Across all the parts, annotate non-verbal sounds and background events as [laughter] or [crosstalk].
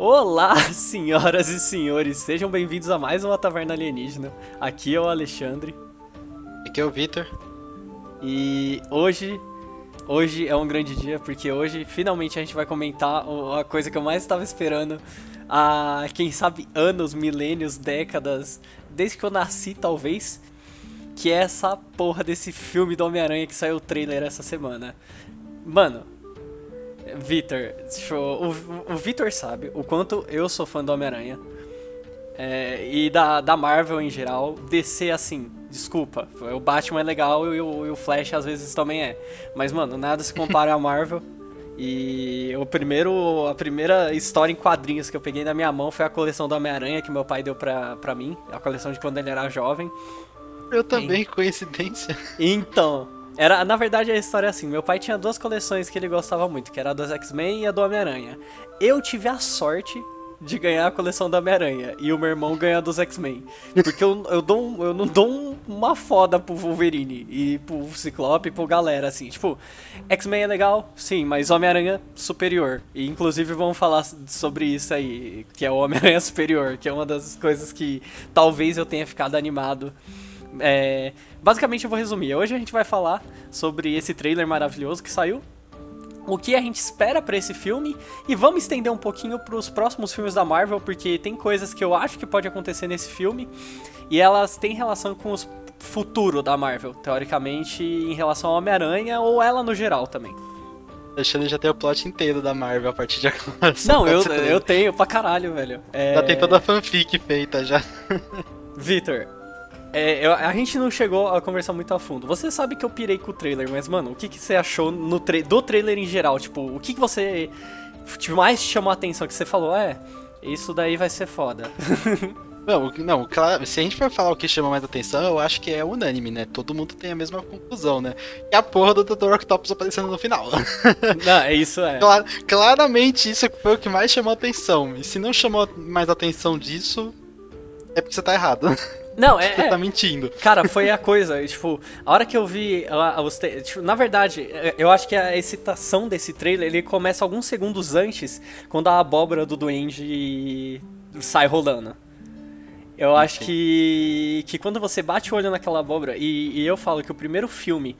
Olá, [laughs] senhoras e senhores, sejam bem-vindos a mais uma Taverna Alienígena. Aqui é o Alexandre. Aqui é o Vitor. E hoje, hoje é um grande dia porque hoje finalmente a gente vai comentar a coisa que eu mais estava esperando há, quem sabe, anos, milênios, décadas, desde que eu nasci talvez, que é essa porra desse filme do Homem-Aranha que saiu o trailer essa semana. Mano, Vitor, o, o Vitor sabe o quanto eu sou fã do Homem-Aranha. É, e da, da Marvel em geral, DC assim, desculpa, o Batman é legal e o, e o Flash às vezes também é. Mas, mano, nada se compara à Marvel. [laughs] E o primeiro, a primeira história em quadrinhos que eu peguei na minha mão foi a coleção do Homem-Aranha que meu pai deu pra, pra mim. A coleção de quando ele era jovem. Eu também, e... coincidência. Então, era, na verdade, a história é assim: meu pai tinha duas coleções que ele gostava muito, que era a dos X-Men e a do Homem-Aranha. Eu tive a sorte de ganhar a coleção do Homem-Aranha e o meu irmão ganha dos X-Men. Porque eu, eu, dou eu não dou um, uma foda pro Wolverine e pro Ciclope e pro galera, assim. Tipo, X-Men é legal, sim, mas Homem-Aranha superior. E inclusive vamos falar sobre isso aí, que é o Homem-Aranha [laughs] superior, que é uma das coisas que talvez eu tenha ficado animado é, basicamente eu vou resumir. Hoje a gente vai falar sobre esse trailer maravilhoso que saiu. O que a gente espera para esse filme e vamos estender um pouquinho para os próximos filmes da Marvel, porque tem coisas que eu acho que pode acontecer nesse filme e elas têm relação com o futuro da Marvel, teoricamente, em relação ao Homem-Aranha ou ela no geral também. Alexandre já tem o plot inteiro da Marvel a partir de agora. Não, eu, eu tenho pra caralho, velho. É... Já tem toda a fanfic feita já. Vitor, é, eu, a gente não chegou a conversar muito a fundo. Você sabe que eu pirei com o trailer, mas, mano, o que, que você achou no tra do trailer em geral? Tipo, o que, que você mais chamou a atenção? Que você falou, é, isso daí vai ser foda. [laughs] Não, não, claro, se a gente for falar o que chama mais atenção, eu acho que é unânime, né? Todo mundo tem a mesma conclusão, né? E a porra do Dr. Octopus aparecendo no final. [laughs] Não, é isso, é. Clar, claramente isso foi o que mais chamou atenção. E se não chamou mais atenção disso, é porque você tá errado. [laughs] Não, é. [laughs] Você tá mentindo. Cara, foi a coisa. tipo, a hora que eu vi. os tipo, na verdade, é, eu acho que a excitação desse trailer ele começa alguns segundos antes, quando a abóbora do Duende sai rolando. Eu acho que, que quando você bate o olho naquela abóbora, e, e eu falo que o primeiro filme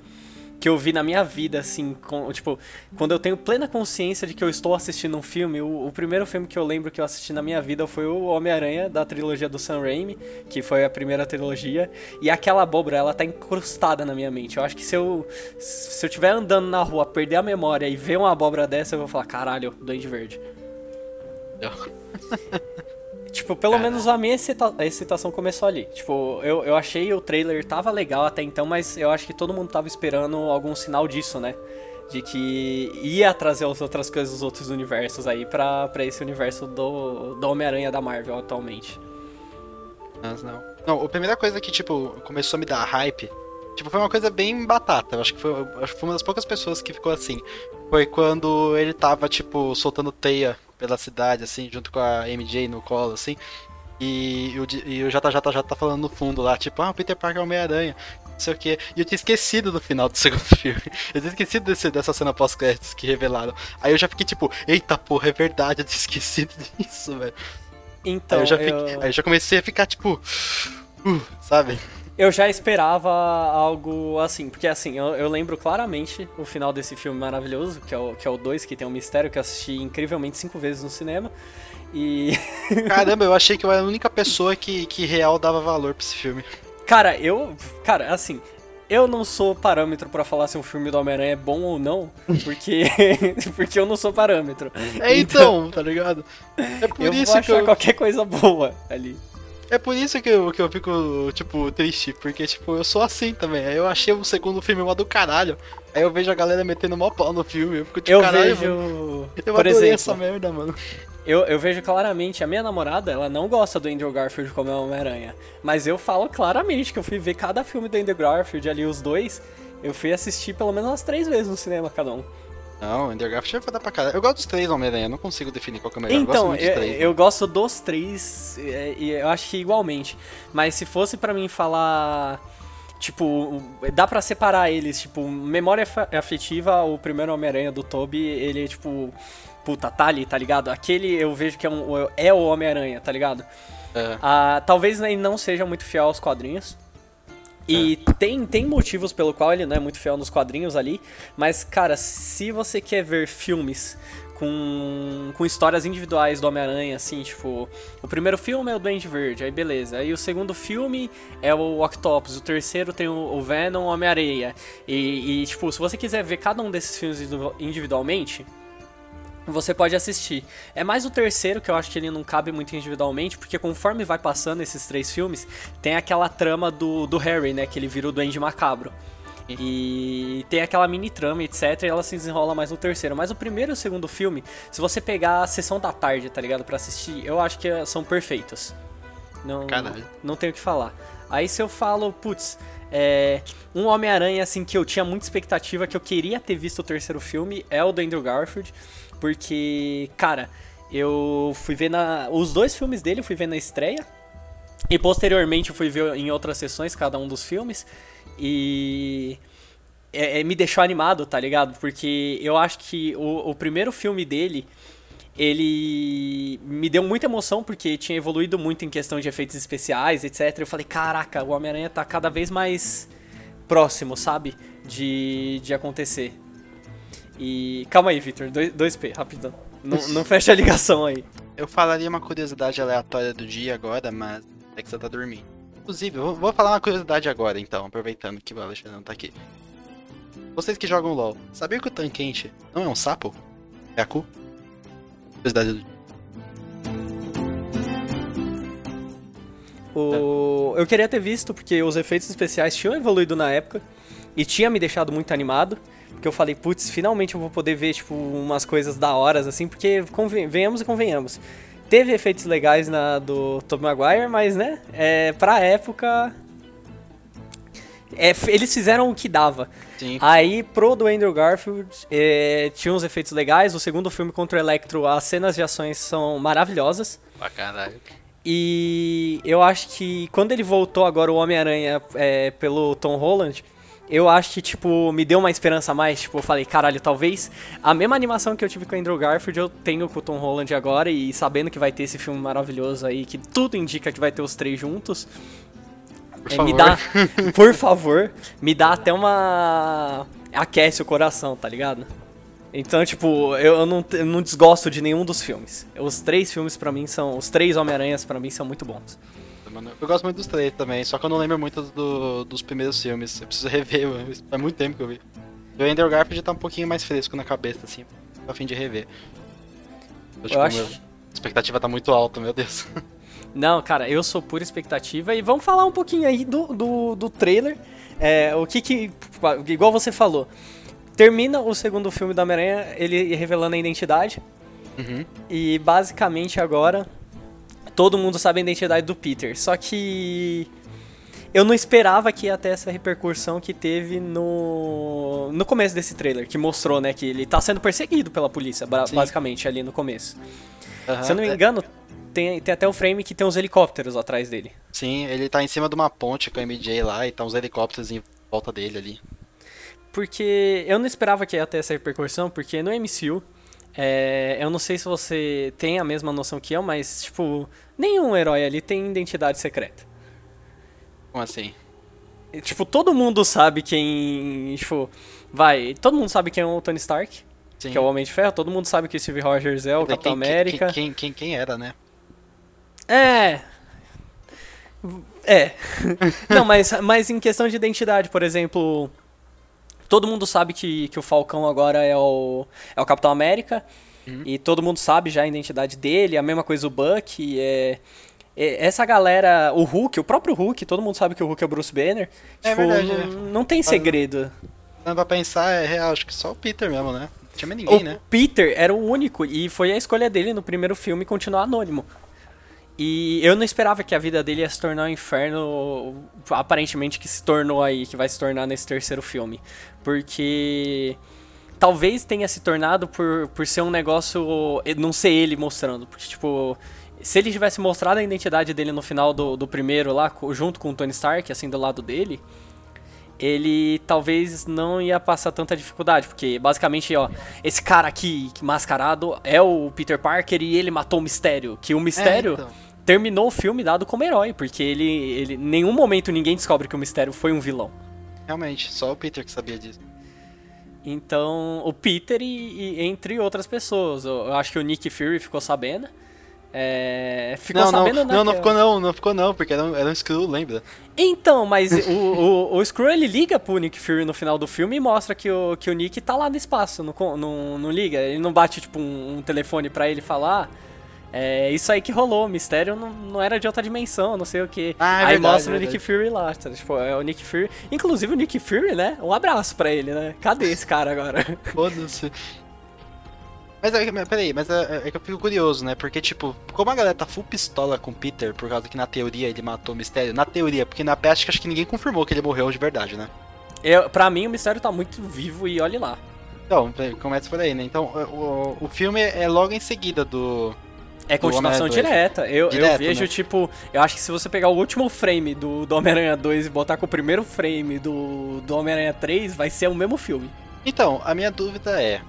que eu vi na minha vida, assim, com, tipo, quando eu tenho plena consciência de que eu estou assistindo um filme, o, o primeiro filme que eu lembro que eu assisti na minha vida foi o Homem-Aranha, da trilogia do Sam Raimi, que foi a primeira trilogia, e aquela abóbora, ela tá incrustada na minha mente. Eu acho que se eu, se eu estiver andando na rua, perder a memória e ver uma abóbora dessa, eu vou falar, caralho, Duende Verde. [laughs] Tipo, pelo Caramba. menos a minha excita a excitação começou ali. Tipo, eu, eu achei o trailer tava legal até então, mas eu acho que todo mundo tava esperando algum sinal disso, né? De que ia trazer as outras coisas dos outros universos aí pra, pra esse universo do, do Homem-Aranha da Marvel atualmente. Mas não. Não, a primeira coisa que, tipo, começou a me dar hype, tipo, foi uma coisa bem batata. Eu acho que foi, acho que foi uma das poucas pessoas que ficou assim. Foi quando ele tava, tipo, soltando teia pela cidade, assim, junto com a MJ no colo, assim. E, o, e o JJ já tá falando no fundo lá, tipo, ah, o Peter Parker é Homem-Aranha, não sei o que. E eu tinha esquecido do final do [laughs] segundo filme. Eu tinha esquecido desse, dessa cena pós-créditos que revelaram. Aí eu já fiquei tipo, eita porra, é verdade, eu tinha esquecido [laughs] disso, velho. Então, aí eu já, fiquei, eu... Aí eu já comecei a ficar tipo, uh, sabe? Eu já esperava algo assim, porque assim, eu, eu, lembro claramente o final desse filme maravilhoso, que é o 2, que, é o dois, que tem um mistério que eu assisti incrivelmente cinco vezes no cinema. E. [laughs] Caramba, eu achei que eu era a única pessoa que, que real dava valor pra esse filme. Cara, eu. Cara, assim, eu não sou parâmetro para falar se um filme do Homem-Aranha é bom ou não, porque [laughs] porque eu não sou parâmetro. É então, então tá ligado? É por eu isso vou achar que eu... qualquer coisa boa ali. É por isso que eu, que eu fico, tipo, triste, porque, tipo, eu sou assim também. Aí eu achei o segundo filme uma do caralho. Aí eu vejo a galera metendo mó pau no filme. Eu fico tipo, eu caralho, vejo. Mano. Eu por exemplo, essa merda, mano. Eu, eu vejo claramente, a minha namorada, ela não gosta do Andrew Garfield como é Homem-Aranha. Mas eu falo claramente que eu fui ver cada filme do Andrew Garfield ali, os dois. Eu fui assistir pelo menos umas três vezes no cinema cada um. Não, Garfield vai dar pra caralho. Eu gosto dos três Homem-Aranha, não consigo definir qual que é o melhor. Então, eu gosto, eu, eu gosto dos três, e eu acho que igualmente. Mas se fosse para mim falar Tipo, dá para separar eles, tipo, memória afetiva, o primeiro Homem-Aranha do Toby, ele, tipo, puta, tá ali, tá ligado? Aquele eu vejo que é, um, é o Homem-Aranha, tá ligado? É. Ah, talvez ele não seja muito fiel aos quadrinhos. E é. tem, tem motivos pelo qual ele não é muito fiel nos quadrinhos ali. Mas, cara, se você quer ver filmes com, com histórias individuais do Homem-Aranha, assim, tipo, o primeiro filme é o Duende Verde, aí beleza. Aí o segundo filme é o Octopus, o terceiro tem o, o Venom, o Homem-Areia. E, e, tipo, se você quiser ver cada um desses filmes individualmente, você pode assistir. É mais o terceiro que eu acho que ele não cabe muito individualmente, porque conforme vai passando esses três filmes, tem aquela trama do, do Harry, né, que ele vira o Duende Macabro. E tem aquela mini trama, etc. E ela se desenrola mais no terceiro. Mas o primeiro e o segundo filme, se você pegar a sessão da tarde, tá ligado? para assistir, eu acho que são perfeitos. Não, Caralho. não tenho o que falar. Aí se eu falo, putz, é, um Homem-Aranha assim que eu tinha muita expectativa, que eu queria ter visto o terceiro filme, é o do Andrew Garfield. Porque, cara, eu fui ver na. Os dois filmes dele eu fui ver na estreia. E posteriormente eu fui ver em outras sessões cada um dos filmes. E é, é, me deixou animado, tá ligado? Porque eu acho que o, o primeiro filme dele, ele me deu muita emoção porque tinha evoluído muito em questão de efeitos especiais, etc. Eu falei, caraca, o Homem-Aranha tá cada vez mais próximo, sabe? De, de acontecer. E calma aí, Victor, 2P, rapidão. Não, não fecha a ligação aí. Eu falaria uma curiosidade aleatória do dia agora, mas é que você tá dormindo. Inclusive, vou, vou falar uma curiosidade agora, então, aproveitando que o Alexandre não tá aqui. Vocês que jogam LOL, sabiam que o Tanquente não é um sapo? É a cu? Curiosidade do o... Eu queria ter visto, porque os efeitos especiais tinham evoluído na época e tinha me deixado muito animado. Porque eu falei, putz, finalmente eu vou poder ver, tipo, umas coisas da horas, assim, porque venhamos e convenhamos. Teve efeitos legais na do Tobey Maguire, mas, né, é, pra época... É, eles fizeram o que dava. Sim. Aí, pro do Andrew Garfield, é, tinha uns efeitos legais. O segundo filme contra o Electro, as cenas de ações são maravilhosas. Caralho. E eu acho que quando ele voltou agora, o Homem-Aranha, é, pelo Tom Holland eu acho que, tipo, me deu uma esperança a mais. Tipo, eu falei, caralho, talvez a mesma animação que eu tive com o Andrew Garfield eu tenho com o Tom Holland agora. E sabendo que vai ter esse filme maravilhoso aí, que tudo indica que vai ter os três juntos. Por é, me dá, [laughs] por favor, me dá até uma. aquece o coração, tá ligado? Então, tipo, eu não, eu não desgosto de nenhum dos filmes. Os três filmes para mim são. Os três Homem-Aranhas para mim são muito bons mano. Eu gosto muito dos três também, só que eu não lembro muito do, dos primeiros filmes. Eu preciso [laughs] rever, mano. faz muito tempo que eu vi. O Andrew Garfield tá um pouquinho mais fresco na cabeça, assim, a fim de rever. Eu, tipo, eu acho... a expectativa tá muito alta, meu Deus. [laughs] Não, cara, eu sou pura expectativa. E vamos falar um pouquinho aí do, do, do trailer. É, o que que. Igual você falou. Termina o segundo filme da Homem-Aranha, ele revelando a identidade. Uhum. E basicamente agora todo mundo sabe a identidade do Peter. Só que eu não esperava que ia ter essa repercussão que teve no no começo desse trailer, que mostrou, né, que ele tá sendo perseguido pela polícia, Sim. basicamente, ali no começo. Uhum, Se eu não me é. engano, tem, tem até o frame que tem uns helicópteros atrás dele. Sim, ele tá em cima de uma ponte com a MJ lá e tá uns helicópteros em volta dele ali. Porque eu não esperava que ia ter essa repercussão, porque no MCU é, eu não sei se você tem a mesma noção que eu, mas, tipo, nenhum herói ali tem identidade secreta. Como assim? Tipo, todo mundo sabe quem. Tipo, vai. Todo mundo sabe quem é o Tony Stark, Sim. que é o Homem de Ferro. Todo mundo sabe que o Steve Rogers é o Capitão quem, América. Quem, quem, quem, era, né? É. É. [laughs] não, mas, mas em questão de identidade, por exemplo. Todo mundo sabe que, que o Falcão agora é o, é o Capitão América. Uhum. E todo mundo sabe já a identidade dele. A mesma coisa o Buck. É, é, essa galera, o Hulk, o próprio Hulk, todo mundo sabe que o Hulk é o Bruce Banner. É tipo, verdade. Não, é. não tem segredo. Não pra pensar, é real, acho que só o Peter mesmo, né? Não tinha mais ninguém, o né? Peter era o único e foi a escolha dele no primeiro filme continuar anônimo. E eu não esperava que a vida dele ia se tornar um inferno, aparentemente que se tornou aí, que vai se tornar nesse terceiro filme. Porque talvez tenha se tornado por, por ser um negócio, não ser ele mostrando. Porque, tipo, se ele tivesse mostrado a identidade dele no final do, do primeiro lá, junto com o Tony Stark, assim, do lado dele, ele talvez não ia passar tanta dificuldade, porque basicamente, ó, esse cara aqui, mascarado, é o Peter Parker e ele matou o Mistério, que o Mistério... É, então. Terminou o filme dado como herói, porque ele, ele. Em nenhum momento ninguém descobre que o Mistério foi um vilão. Realmente, só o Peter que sabia disso. Então, o Peter e, e entre outras pessoas. Eu, acho que o Nick Fury ficou sabendo. É, ficou não, sabendo, não, né? não, não ficou não, não ficou não, porque era um, era um Skrull, lembra? Então, mas o, o, o Skrull ele liga pro Nick Fury no final do filme e mostra que o, que o Nick tá lá no espaço, não, não, não liga. Ele não bate, tipo, um, um telefone pra ele falar. É isso aí que rolou, o mistério não, não era de outra dimensão, não sei o que. Ah, é aí verdade, mostra é o Nick verdade. Fury lá, tá? tipo, é o Nick Fury. Inclusive o Nick Fury, né? Um abraço pra ele, né? Cadê esse cara agora? [laughs] Foda-se. Mas é, mas peraí, mas é, é que eu fico curioso, né? Porque, tipo, como a galera tá full pistola com o Peter, por causa que na teoria ele matou o mistério, na teoria, porque na prática acho que ninguém confirmou que ele morreu de verdade, né? Eu, pra mim o mistério tá muito vivo e olhe lá. Então, começa por aí, né? Então, o, o filme é logo em seguida do. É continuação Homem-Aranha 2. direta. Eu, eu Direto, vejo, né? tipo, eu acho que se você pegar o último frame do, do Homem-Aranha 2 e botar com o primeiro frame do, do Homem-Aranha 3, vai ser o mesmo filme. Então, a minha dúvida é.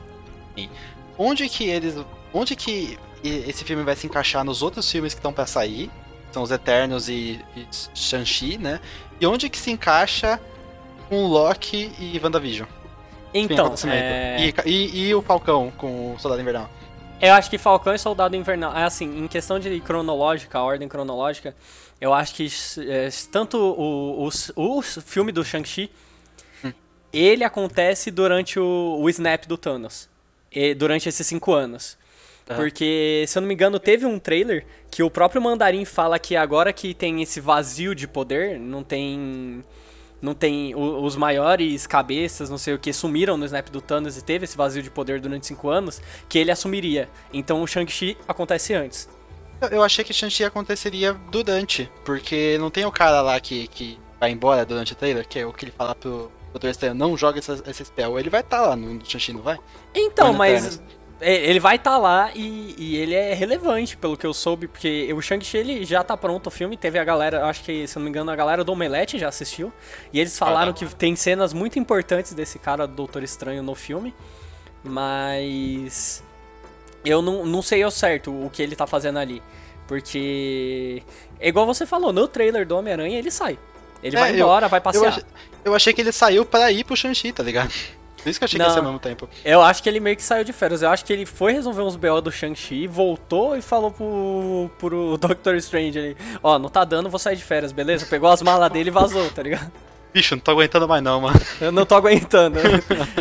Onde que eles. Onde que esse filme vai se encaixar nos outros filmes que estão pra sair? São os Eternos e, e Shang-Chi, né? E onde que se encaixa com Loki e WandaVision? Então, é, E, e- e o Falcão com o Soldado Invernal. Eu acho que Falcão e Soldado Invernal, é assim, em questão de cronológica, a ordem cronológica, eu acho que é, tanto o, o, o filme do Shang-Chi, Hum. ele acontece durante o, o snap do Thanos. E- durante esses cinco anos. Aham. Porque, se eu não me engano, teve um trailer que o próprio Mandarim fala que agora que tem esse vazio de poder, não tem. Não tem. o- os maiores cabeças, não sei o que, sumiram no snap do Thanos e teve esse vazio de poder durante cinco anos, que ele assumiria. Então o Shang-Chi acontece antes. Eu- achei que Shang-Chi aconteceria durante, porque não tem o cara lá que, que vai embora durante o trailer, que é o que ele fala pro Doutor Estranho, não joga essa, esse spell. Ele vai estar lá no Shang-Chi, não vai? Então, mas. É, Ele vai estar lá e, e ele é relevante, pelo que eu soube, porque o Shang-Chi ele já tá pronto o filme. Teve a galera, acho que, se eu não me engano, a galera do Omelete já assistiu. E eles falaram Ah, que tem cenas muito importantes desse cara do Doutor Estranho no filme. Mas. Eu não, não sei ao certo o que ele tá fazendo ali. Porque. É igual você falou, no trailer do Homem-Aranha ele sai. Ele É, vai eu- embora, vai Eu passear. achei, eu achei que ele saiu pra ir pro Shang-Chi, tá ligado? Por isso que eu achei que ia ser ao Não. mesmo tempo. Eu acho que ele meio que saiu de férias. Eu acho que ele foi resolver uns BO do Shang-Chi, voltou e falou pro, pro [laughs] Doctor Strange ali: Ó, não tá dando, vou sair de férias, beleza? Pegou as malas dele e vazou, tá ligado? Bicho, não tô aguentando mais não, mano. Eu não tô aguentando.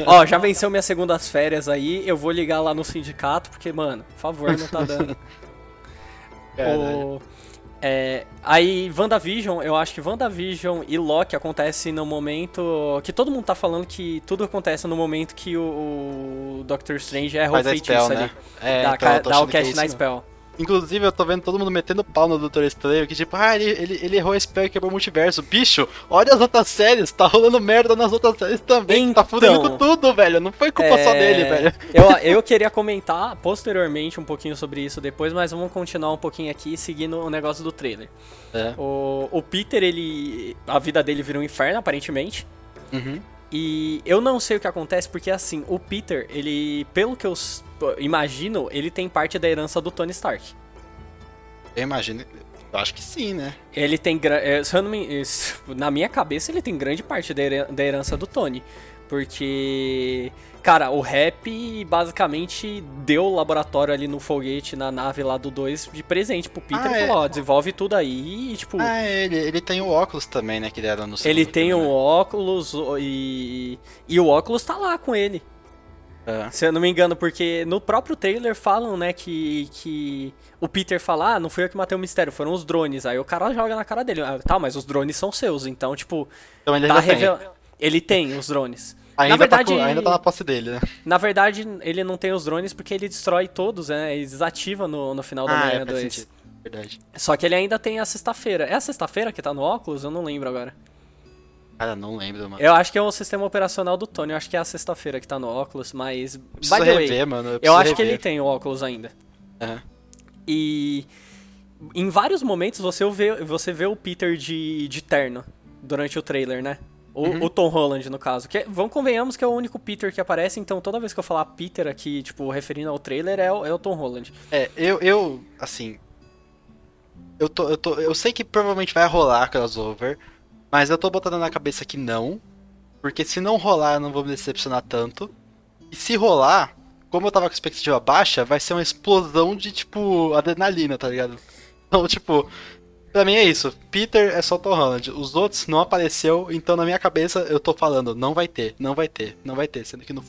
Ó, já venceu minhas segundas férias aí, eu vou ligar lá no sindicato, porque, mano, por favor, não tá dando. [laughs] O- é, aí, WandaVision, eu acho que WandaVision e Loki acontece no momento que todo mundo tá falando que tudo acontece no momento que o, o Doctor Strange erra Faz o feitiço spell, ali. né? É, dá, então, achando que é spell. Inclusive, eu tô vendo todo mundo metendo pau no Doutor Estranho, que tipo, ah, ele, ele, ele errou a spell e quebrou o multiverso. Bicho, olha as outras séries, tá rolando merda nas outras séries também. Tá fudendo Então. com tudo, velho. Não foi culpa só É, dele, velho. Eu, [laughs] eu queria comentar posteriormente um pouquinho sobre isso depois, mas vamos continuar um pouquinho aqui seguindo o negócio do trailer. É. O, o Peter, ele. A vida dele virou um inferno, aparentemente. Uhum. E eu não sei o que acontece, porque assim, o Peter, ele, pelo que eu imagino, ele tem parte da herança do Tony Stark. Eu imagino. Eu acho que sim, né? Ele tem. eh, eh, Na minha cabeça, ele tem grande parte da herança do Tony. Porque. Cara, o rap basicamente deu o laboratório ali no foguete, na nave lá do 2, de presente pro Peter Ah, e é. falou: ó, desenvolve tudo aí e, tipo. Ah, ele, ele tem o óculos também, né? Que deram no ele tem filme, um né? óculos o- e. E o óculos tá lá com ele. É. Se eu não me engano, porque no próprio trailer falam, né, que, que o Peter fala, ah, não fui eu que matei o mistério, foram os drones. Aí o cara joga na cara dele, ah, tá, mas os drones são seus, então, tipo, Então ele tá ainda tem. Ele tem os drones. Ainda, na verdade, tá, ainda tá na posse dele, né? na verdade, ele não tem os drones porque ele destrói todos, né, ele desativa no, no final da Ah, Homem-Aranha é, faz 2. sentido. Verdade. Só que ele ainda tem a sexta-feira. É a sexta-feira que tá no óculos? Eu não lembro agora. Cara, não lembro, mano. Eu acho que é o sistema operacional do Tony, eu acho que é a sexta-feira que tá no óculos, mas... By the way, rever, mano. eu preciso acho que ele tem o óculos ainda. É. E em vários momentos você vê, você vê o Peter de, de terno durante o trailer, né? O, uhum. o, Tom Holland, no caso. Que, é, vamos convenhamos que é o único Peter que aparece, então toda vez que eu falar Peter aqui, tipo, referindo ao trailer, é, o, é o Tom Holland. É, eu, eu assim. Eu, tô, eu, tô, eu sei que provavelmente vai rolar crossover, mas eu tô botando na cabeça que não. Porque se não rolar, eu não vou me decepcionar tanto. E se rolar, como eu tava com expectativa baixa, vai ser uma explosão de, tipo, adrenalina, tá ligado? Então, tipo, pra mim é isso. Peter é só Tom Holland. Os outros não apareceu, então na minha cabeça eu tô falando, não vai ter, não vai ter, não vai ter. Sendo que no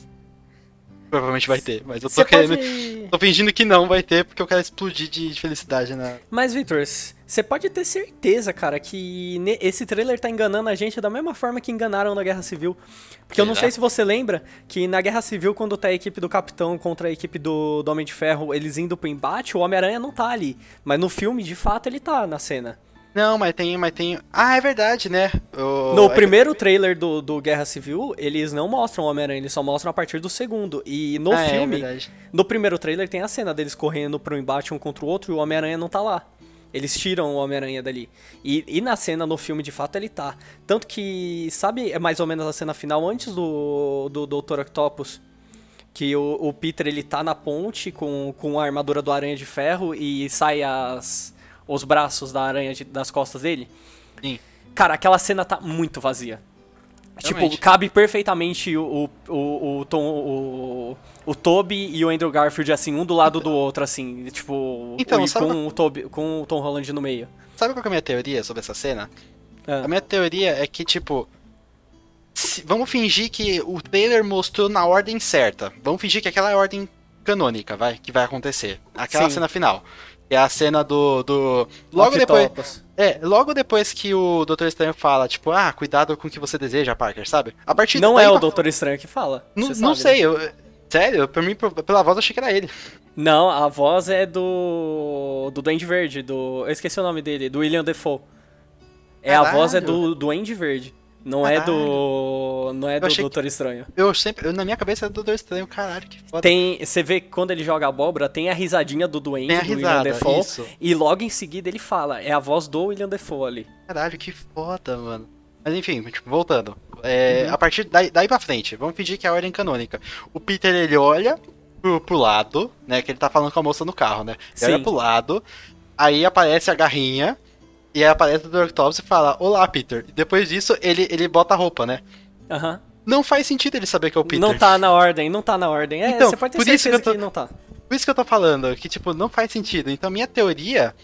Provavelmente vai ter, mas eu tô querendo. Pode... Tô fingindo que não vai ter, porque eu quero explodir de, felicidade na. Mas, Victor, você pode ter certeza, cara, que esse trailer tá enganando a gente da mesma forma que enganaram na Guerra Civil. Porque eu não sei se você lembra que na Guerra Civil, quando tá a equipe do Capitão contra a equipe do, do Homem de Ferro, eles indo pro embate, o Homem-Aranha não tá ali. Mas no filme, de fato, ele tá na cena. Não, mas tem, mas tem. Ah, é verdade, né? O... No é primeiro trailer do, do Guerra Civil, eles não mostram o Homem-Aranha, eles só mostram a partir do segundo. E no ah, é filme, é no primeiro trailer tem a cena deles correndo pro embate um contra o outro e o Homem-Aranha não tá lá. Eles tiram o Homem-Aranha dali. E, e na cena, no filme, de fato, ele tá. Tanto que, sabe, é mais ou menos a cena final antes do, do Dr. Octopus? Que o, o Peter, ele tá na ponte com, com a armadura do Aranha de Ferro e sai as os braços da aranha de, das costas dele. Sim. Cara, aquela cena tá muito vazia. Tipo, Realmente. Tipo, cabe perfeitamente o, o, o, o, Tom, o, o Toby e o Andrew Garfield, assim, um do lado do outro, assim, tipo, então, com, qual... o Toby, com o Tom Holland no meio. Sabe qual é a minha teoria sobre essa cena? Ah. A minha teoria é que, tipo, se, vamos fingir que o trailer mostrou na ordem certa. Vamos fingir que aquela é a ordem canônica, vai, que vai acontecer. Aquela Sim. cena final. É a cena do. do... Logo depois. É, logo depois que o Doutor Estranho fala, tipo, ah, cuidado com o que você deseja, Parker, sabe? A partir Não é o Doutor Estranho que fala. Não, não sabe, sei, né? eu, sério, pra mim, pela voz eu achei que era ele. Não, a voz é do. do Duende Verde, do. Eu esqueci o nome dele, do William Defoe. É, Caralho. a voz é do Duende Verde. Não caralho. é do. Não é do Doutor que... Estranho. Eu sempre. Eu, na minha cabeça é do Doutor Estranho, caralho, que foda. Tem. Você vê que quando ele joga abóbora, tem a risadinha do Duende, tem a do risada, William Defoe. Isso. E logo em seguida ele fala. É a voz do William Defoe ali. Caralho, que foda, mano. Mas enfim, tipo, voltando. É, uhum. A partir daí, daí pra frente, vamos fingir que é a ordem canônica. O Peter ele olha pro, pro lado, né? Que ele tá falando com a moça no carro, né? Ele Sim. olha pro lado, aí aparece a garrinha. E aí aparece o. Octopus e fala, olá, Peter. E depois disso, ele, ele bota a roupa, né? Aham. Uhum. Não faz sentido ele saber que é o Peter. Não tá na ordem, não tá na ordem. É, então, você pode ter por isso que, eu tô, que não tá. Por isso que eu tô falando, que, tipo, não faz sentido. Então, minha teoria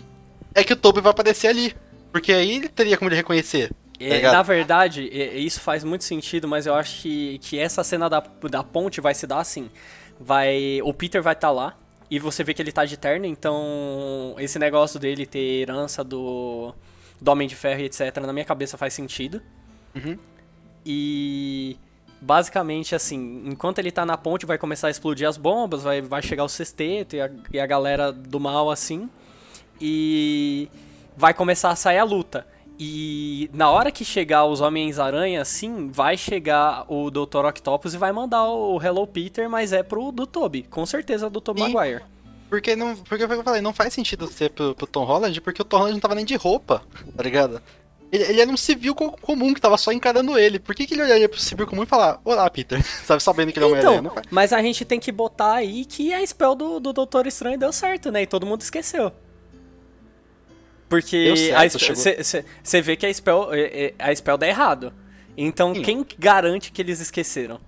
é que o Toby vai aparecer ali. Porque aí ele teria como ele reconhecer. Tá é, na verdade, isso faz muito sentido, mas eu acho que, que essa cena da, da ponte vai se dar assim. Vai, o Peter vai estar tá lá, e você vê que ele tá de terno, então esse negócio dele ter herança do, do Homem de Ferro e etc. na minha cabeça faz sentido. Uhum. E basicamente assim, enquanto ele tá na ponte vai começar a explodir as bombas, vai, vai chegar o sexteto e a, e a galera do mal assim. E vai começar a sair a luta. E na hora que chegar os Homens-Aranha, sim, vai chegar o Dr. Octopus e vai mandar o Hello Peter, mas é pro do Toby. Com certeza do Tobey Maguire. Porque não. Porque foi o que eu falei, não faz sentido ser pro, pro, Tom Holland, porque o Tom Holland não tava nem de roupa, tá ligado? Ele, ele era um civil comum que tava só encarando ele. Por que, que ele olharia pro civil comum e falar, olá, Peter? [laughs] Sabe, sabendo que ele é um então, Mas a gente tem que botar aí que a spell do, do Doutor Estranho deu certo, né? E todo mundo esqueceu. Porque você vê que a spell, é, é, a spell dá errado. Então Sim. quem garante que eles esqueceram?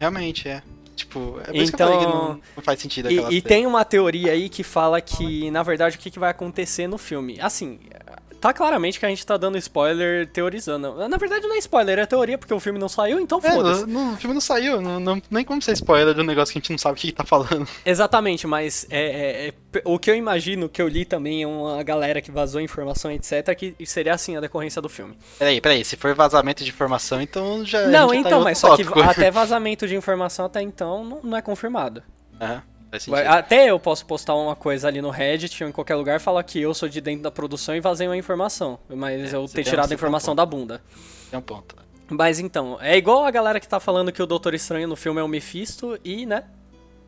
Realmente, é. Tipo, é então, que eu falei que não, não faz sentido E, e tem uma teoria aí que fala que, na verdade, o que, que vai acontecer no filme. Assim, tá claramente que a gente tá dando spoiler teorizando. Na verdade não é spoiler, é teoria, porque o filme não saiu, então é, foda-se. o filme não saiu, não, não, nem como ser spoiler de um negócio que a gente não sabe o que, que tá falando. [laughs] Exatamente, mas é, é, é, o que eu imagino, que eu li também, é uma galera que vazou informação, etc, que seria assim a decorrência do filme. Peraí, peraí, se for vazamento de informação, então já Não, então, tá mas só que até [laughs] vazamento de informação até então não, não é confirmado. Aham. Até eu posso postar uma coisa ali no Reddit ou em qualquer lugar falar que eu sou de dentro da produção e vazei uma informação. Mas é, eu ter tirado a informação um da bunda. É um ponto. Mas então, é igual a galera que tá falando que o Doutor Estranho no filme é o Mephisto e, né?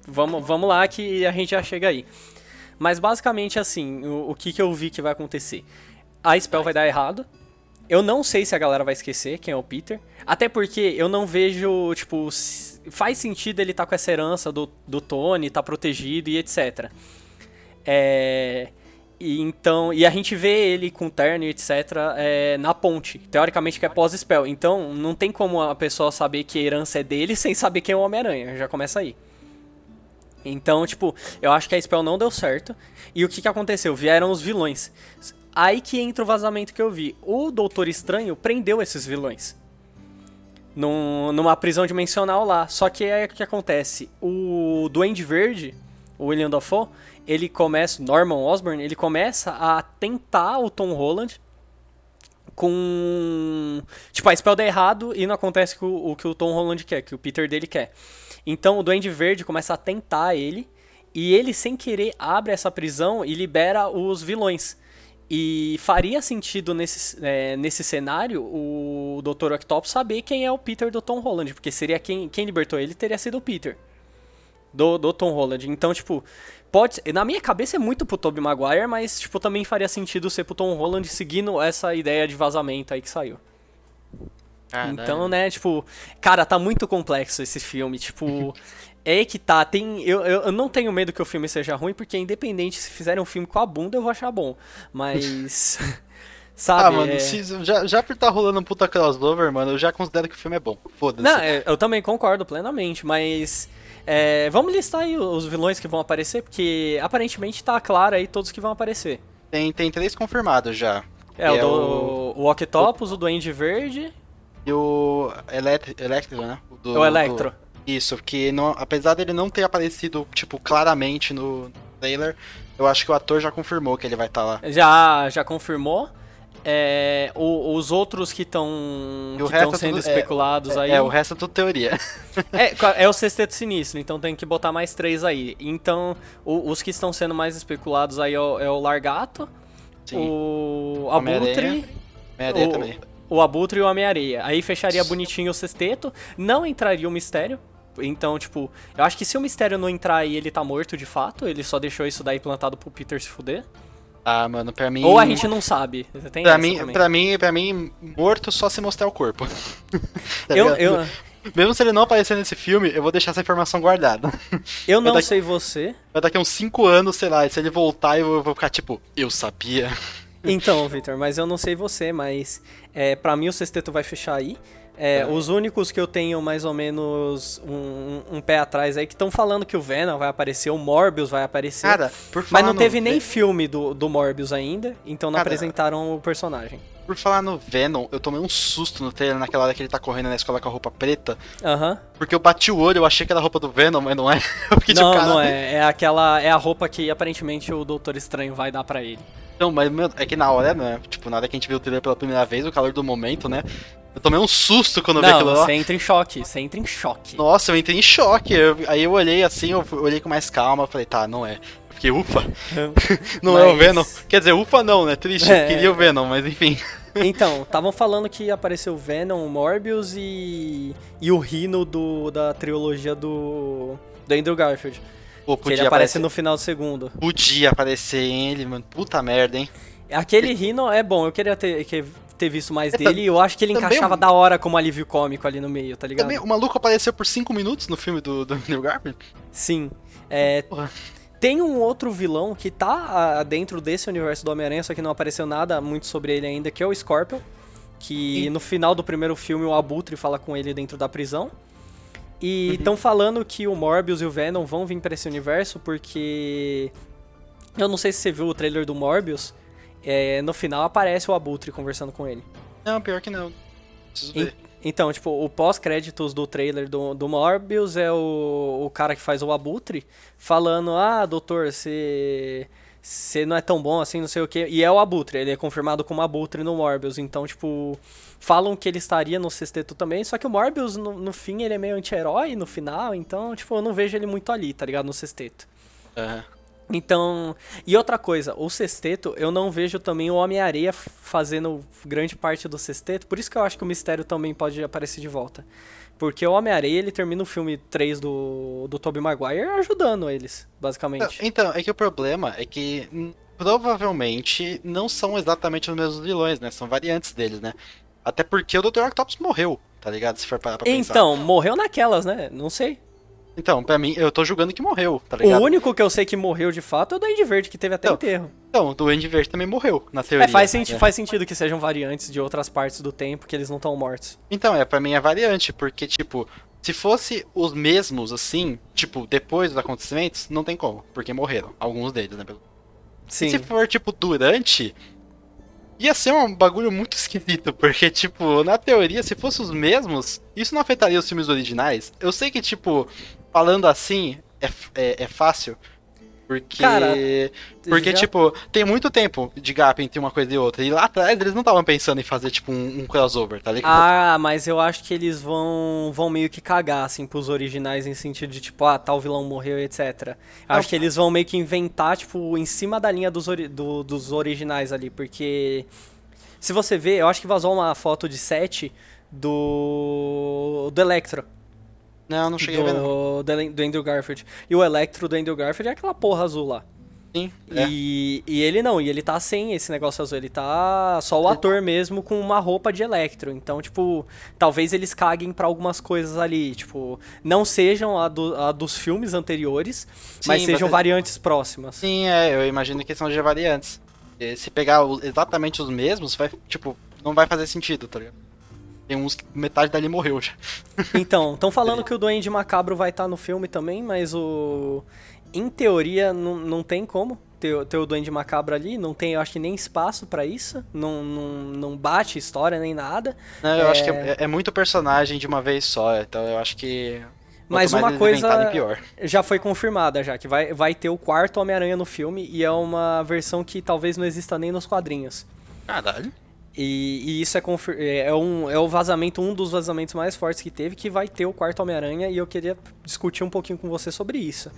Vamos, vamos lá que a gente já chega aí. Mas basicamente assim, o, o que, que eu vi que vai acontecer? A spell vai dar errado. Eu não sei se a galera vai esquecer quem é o Peter. Até porque eu não vejo, tipo, faz sentido ele estar tá com essa herança do, do Tony, tá protegido e etc. É. E então, e a gente vê ele com terno e etc é, na ponte, teoricamente que é pós-spell. Então, não tem como a pessoa saber que a herança é dele [laughs] sem saber quem é o Homem-Aranha, já começa aí. Então, tipo, eu acho que a spell não deu certo. E o que que aconteceu? Vieram os vilões. Aí que entra o vazamento que eu vi. O Doutor Estranho prendeu esses vilões. Num, numa prisão dimensional lá. Só que aí o que acontece? O Duende Verde, o William Dafoe, ele começa, Norman Osborn, ele começa a tentar o Tom Holland com. Tipo, a spell dá errado e não acontece o, o que o Tom Holland quer, que o Peter dele quer. Então o Duende Verde começa a tentar ele. E ele, sem querer, abre essa prisão e libera os vilões. E faria sentido nesse, é, nesse cenário o Dr. Octopus saber quem é o Peter do Tom Holland, porque seria quem, quem libertou ele teria sido o Peter do, do Tom Holland. Então, tipo, pode na minha cabeça é muito pro Tobey Maguire, mas tipo também faria sentido ser pro Tom Holland seguindo essa ideia de vazamento aí que saiu. Ah, então, né, tipo, cara, tá muito complexo esse filme, tipo, [laughs] é que tá, tem. Eu, eu, não tenho medo que o filme seja ruim, porque independente se fizerem um filme com a bunda, eu vou achar bom. Mas. [laughs] sabe? Ah, mano, é... se, já, já por tá rolando um puta crossover, mano, eu já considero que o filme é bom. Foda-se. Não, eu também concordo plenamente, mas. É, vamos listar aí os vilões que vão aparecer, porque aparentemente tá claro aí todos que vão aparecer. Tem, tem três confirmados já. É, o, é do, o, o Octopus, o... o Duende Verde. E o Electro, né? O, do, o Electro. Do... Isso, porque não, apesar dele não ter aparecido, tipo, claramente no trailer, eu acho que o ator já confirmou que ele vai estar tá lá. Já, já confirmou. É, o, os outros que estão é sendo tudo, especulados é, aí. É, o resto é tudo teoria. [laughs] é, é o sexteto sinistro, então tem que botar mais três aí. Então, o, os que estão sendo mais especulados aí é o, é o Largato, Sim. o Abutre. O, também. O Abutre e o Homem-Areia. Aí fecharia bonitinho o sexteto. Não entraria o mistério, então, tipo, eu acho que se o mistério não entrar e ele tá morto de fato, ele só deixou isso daí plantado pro Peter se fuder. Ah, mano, pra mim. Ou a gente não sabe. Tem pra, mim, pra, mim, pra mim, morto só se mostrar o corpo. [laughs] tá eu, eu... Mesmo se ele não aparecer nesse filme, eu vou deixar essa informação guardada. Eu não daqui, sei você. Vai daqui uns 5 anos, sei lá, e se ele voltar, eu vou ficar tipo, eu sabia. [laughs] Então, Victor, mas eu não sei você, mas é, para mim o sexteto vai fechar aí. É, é, Os únicos que eu tenho mais ou menos um, um pé atrás aí que estão falando que o Venom vai aparecer, o Morbius vai aparecer. Cara, por falar Mas não teve nem filme do, do Morbius ainda, então não Cara, apresentaram o personagem. Por falar no Venom, eu tomei um susto no trailer naquela hora que ele tá correndo na escola com a roupa preta. Aham. Porque eu bati o olho, eu achei que era a roupa do Venom, mas não é. [laughs] não, cara... não é. É aquela. É a roupa que aparentemente o Doutor Estranho vai dar para ele. Não, mas meu, é que na hora, né? Tipo, na hora que a gente viu o trailer pela primeira vez, o calor do momento, né? Eu tomei um susto quando eu vi aquilo lá. Você entra em choque, você entra em choque. Nossa, eu entrei em choque. Eu, aí eu olhei assim, eu olhei com mais calma, falei, tá, não é. Porque ufa, [laughs] não mas... é o Venom. Quer dizer, ufa não, né? Triste, é... queria o Venom, mas enfim. [laughs] Então, estavam falando que apareceu o Venom, o Morbius e. e o Rhino do, da trilogia do. do Andrew Garfield. Pô, podia que ele aparece aparecer... no final do segundo. Podia aparecer ele, mano. Puta merda, hein? Aquele Rhino é bom, eu queria ter, ter visto mais dele e eu acho que ele encaixava da hora como alívio cômico ali no meio, tá ligado? Também, o maluco apareceu por 5 minutos no filme do, do Neil Garfield? Sim. É, tem um outro vilão que tá dentro desse universo do Homem-Aranha, só que não apareceu nada muito sobre ele ainda, que é o Scorpion. Que Sim. no final do primeiro filme o Abutre fala com ele dentro da prisão. E estão uhum. falando que o Morbius e o Venom vão vir para esse universo porque. Eu não sei se você viu o trailer do Morbius, é, no final aparece o Abutre conversando com ele. Não, pior que não. Preciso ver. então, tipo, o pós-créditos do trailer do, do Morbius é o, o cara que faz o Abutre falando: Ah, doutor, você. Você não é tão bom assim, não sei o que. E é o Abutre, ele é confirmado como Abutre no Morbius. Então, tipo, falam que ele estaria no sexteto também. Só que o Morbius, no, no fim, ele é meio anti-herói no final. Então, tipo, eu não vejo ele muito ali, tá ligado? No sexteto. Uhum. Então, e outra coisa, o sexteto, eu não vejo também o Homem-Areia fazendo grande parte do sexteto, por isso que eu acho que o Mistério também pode aparecer de volta. Porque o Homem-Areia, ele termina o filme 3 do, do Tobey Maguire ajudando eles, basicamente. Então, é que o problema é que provavelmente não são exatamente os mesmos vilões, né? São variantes deles, né? Até porque o Dr. Octopus morreu, tá ligado? Se for parar pra pensar. Então, morreu naquelas, né? Não sei. Então, pra mim, eu tô julgando que morreu, tá ligado? O único que eu sei que morreu de fato é o Duende Verde, que teve até Então, enterro. Então, o Duende Verde também morreu, na teoria. É, faz, senti né? faz sentido que sejam variantes de outras partes do tempo, que eles não estão mortos. Então, é, pra mim é variante, porque, tipo, se fosse os mesmos, assim, tipo, depois dos acontecimentos, não tem como, porque morreram, alguns deles, né? Sim. E se for, tipo, durante, ia ser um bagulho muito [laughs] esquisito, porque, tipo, na teoria, se fosse os mesmos, isso não afetaria os filmes originais. Eu sei que, tipo, falando assim, é, é, é fácil, porque... Cara, porque, já- tipo, tem muito tempo de gap entre uma coisa e outra, e lá atrás eles não estavam pensando em fazer, tipo, um, um crossover, tá ligado? Ah, mas eu acho que eles vão vão meio que cagar, assim, pros originais, em sentido de, tipo, ah, tal vilão morreu, etc. Eu acho que eles vão meio que inventar, tipo, em cima da linha dos, ori- do- dos originais ali, porque... Se você ver, eu acho que vazou uma foto de set do... do Electro. Não, não cheguei a ver, não. do, do, do Andrew Garfield. E o Electro do Andrew Garfield é aquela porra azul lá. Sim, é. E, e ele não, e ele tá sem esse negócio azul, ele tá só o ator mesmo com uma roupa de Electro. Então, tipo, talvez eles caguem pra algumas coisas ali, tipo, não sejam a, do- a dos filmes anteriores, mas Sim, sejam você- variantes próximas. Sim, é, eu imagino que são de variantes. E se pegar exatamente os mesmos, vai, tipo, não vai fazer sentido, tá ligado? Tem uns que metade dali morreu já. [laughs] Então, estão falando que o Duende Macabro vai estar no filme também, mas o. Em teoria, não, não tem como ter, ter o Duende Macabro ali, não tem, eu acho que nem espaço pra isso, não, não, não bate história nem nada. Não, eu É. acho que é, é muito personagem de uma vez só, então eu acho que. quanto Mas mais uma coisa já foi confirmada já, que vai, vai ter o quarto Homem-Aranha no filme e é uma versão que talvez não exista nem nos quadrinhos. Caralho. E, e isso é, é, é um, é o vazamento, um dos vazamentos mais fortes que teve, que vai ter o quarto Homem-Aranha e eu queria discutir um pouquinho com você sobre isso.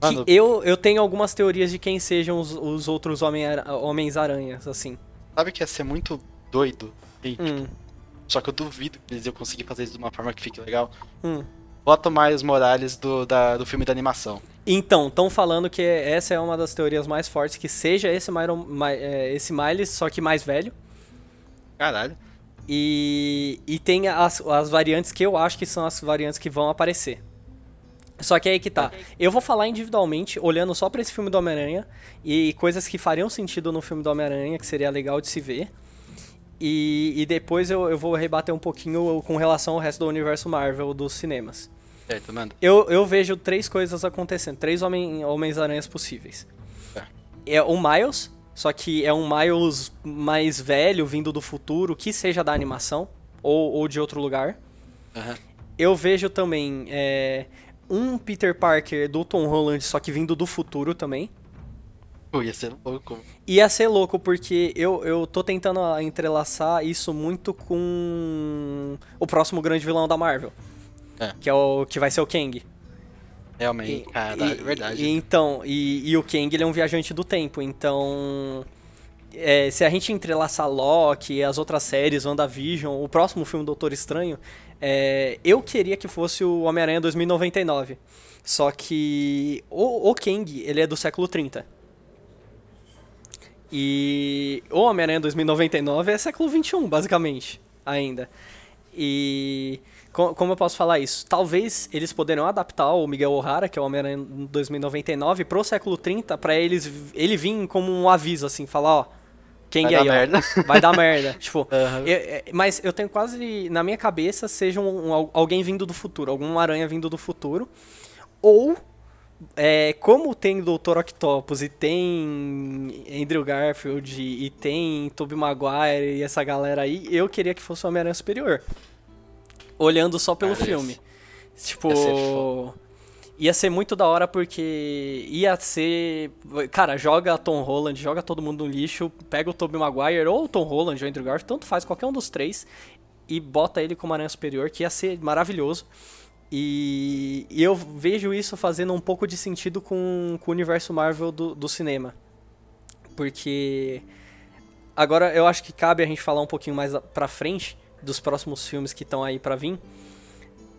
Mano- eu, eu tenho algumas teorias de quem sejam os, os outros Homem- Homens-Aranhas, assim. Sabe que ia ser muito doido? E, Hum, Só que eu duvido que eles iam conseguir fazer isso de uma forma que fique legal. hum. Bota o Miles Morales do, da- do filme da animação. Então, estão falando que essa é uma das teorias mais fortes, que seja esse, Myron, Mi- é, esse Miles, só que mais velho. Caralho. E, e tem as, as variantes que eu acho que são as variantes que vão aparecer. Só que aí que tá. Eu vou falar individualmente, olhando só pra esse filme do Homem-Aranha, e coisas que fariam sentido no filme do Homem-Aranha, que seria legal de se ver. E, e depois eu, eu vou rebater um pouquinho com relação ao resto do universo Marvel dos cinemas. Certo, manda. Eu, eu vejo três coisas acontecendo, três homem, Homens-Aranhas possíveis. É o Miles, só que é um Miles mais velho, vindo do futuro, que seja da animação, ou, ou de outro lugar. Aham. Eu vejo também é, um Peter Parker do Tom Holland, só que vindo do futuro também. Pô, ia ser louco. Ia ser louco, porque eu, eu tô tentando entrelaçar isso muito com o próximo grande vilão da Marvel. É. Que é o que vai ser o Kang. Realmente, E- caralho, e- é verdade. e então, e, e o Kang ele é um viajante do tempo, então. é, se a gente entrelaçar Loki, as outras séries, WandaVision, o próximo filme Doutor Estranho, é, eu queria que fosse o Homem-Aranha 2099. Só que o, o Kang, ele é do século 30. E o Homem-Aranha 2099 é século 21, basicamente, ainda. E co- como eu posso falar isso? Talvez eles poderão adaptar o Miguel O'Hara, que é o Homem-Aranha 2099, pro século 30, pra eles ele vir como um aviso assim, falar, ó, quem Vai aí, dar ó, merda. [laughs] vai dar merda. tipo, [laughs] Aham. eu- é, mas eu tenho quase na minha cabeça seja um, um- alguém vindo do futuro, algum aranha vindo do futuro, ou é, como tem Dr. Octopus e tem Andrew Garfield e, tem Tobey Maguire e essa galera aí, eu queria que fosse o Homem-Aranha Superior. Olhando só pelo Cara, filme. Tipo, ia ser foda. ia ser muito da hora porque ia ser, cara, joga Tom Holland, joga todo mundo no lixo, pega o Tobey Maguire ou o Tom Holland ou o Andrew Garfield, tanto faz qualquer um dos três e bota ele como Aranha Superior, que ia ser maravilhoso. E, e eu vejo isso fazendo um pouco de sentido com, com o universo Marvel do, do cinema. Porque agora eu acho que cabe a gente falar um pouquinho mais pra frente dos próximos filmes que estão aí pra vir.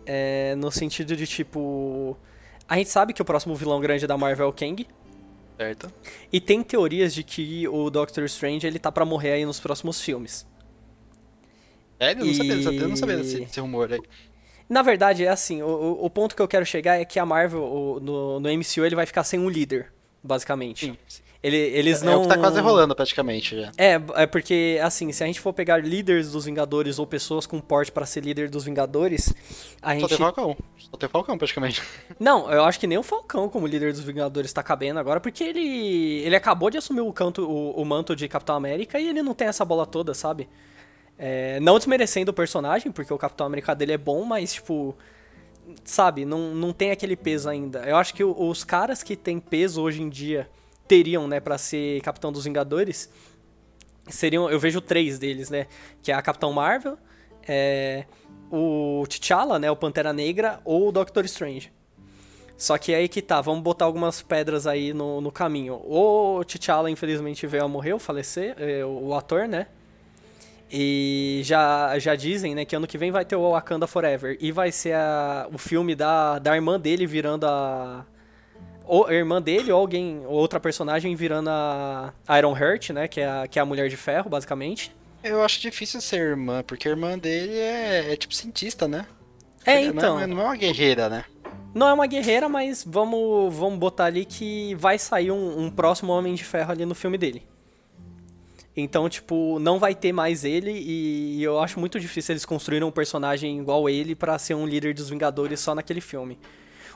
É, no sentido de tipo. A gente sabe que o próximo vilão grande da Marvel é o Kang. Certo. E tem teorias de que o Doctor Strange ele tá pra morrer aí nos próximos filmes. É, eu não sabia, E- eu não sabia desse, desse rumor aí. Na verdade, é assim, o- o, ponto que eu quero chegar é que a Marvel, o- no, no MCU, ele vai ficar sem um líder, basicamente. Sim. Ele, eles É não... o que tá quase rolando praticamente já. É, é porque, assim, se a gente for pegar líderes dos Vingadores ou pessoas com porte pra ser líder dos Vingadores, a Só gente... tem Falcão. Só tem Falcão praticamente. [laughs] Não, eu acho que nem o Falcão como líder dos Vingadores tá cabendo agora, porque ele ele acabou de assumir o, canto, o, o manto de Capitão América e ele não tem essa bola toda, sabe? É, não desmerecendo o personagem, porque o Capitão América dele é bom, mas, tipo, sabe, não, não tem aquele peso ainda. Eu acho que os caras que têm peso hoje em dia teriam, né, pra ser Capitão dos Vingadores, seriam, eu vejo três deles, né, que é a Capitão Marvel, é, o T'Challa, né, o Pantera Negra, ou o Doctor Strange. Só que aí que tá, vamos botar algumas pedras aí no, no caminho. O T'Challa, infelizmente, veio a morrer, falecer, é, o ator, né? E já, já dizem, né, que ano que vem vai ter o Wakanda Forever. E vai ser a, o filme da, da irmã dele virando a. Ou a irmã dele, ou alguém, ou outra personagem virando a Iron Heart, né? Que é a, que é a Mulher de Ferro, basicamente. Eu acho difícil ser irmã, porque a irmã dele é, é tipo cientista, né? É, Não então. Não é uma guerreira, né? Não é uma guerreira, mas vamos, vamos botar ali que vai sair um, um próximo Homem de Ferro ali no filme dele. Então, tipo, não vai ter mais ele e eu acho muito difícil eles construírem um personagem igual ele pra ser um líder dos Vingadores só naquele filme.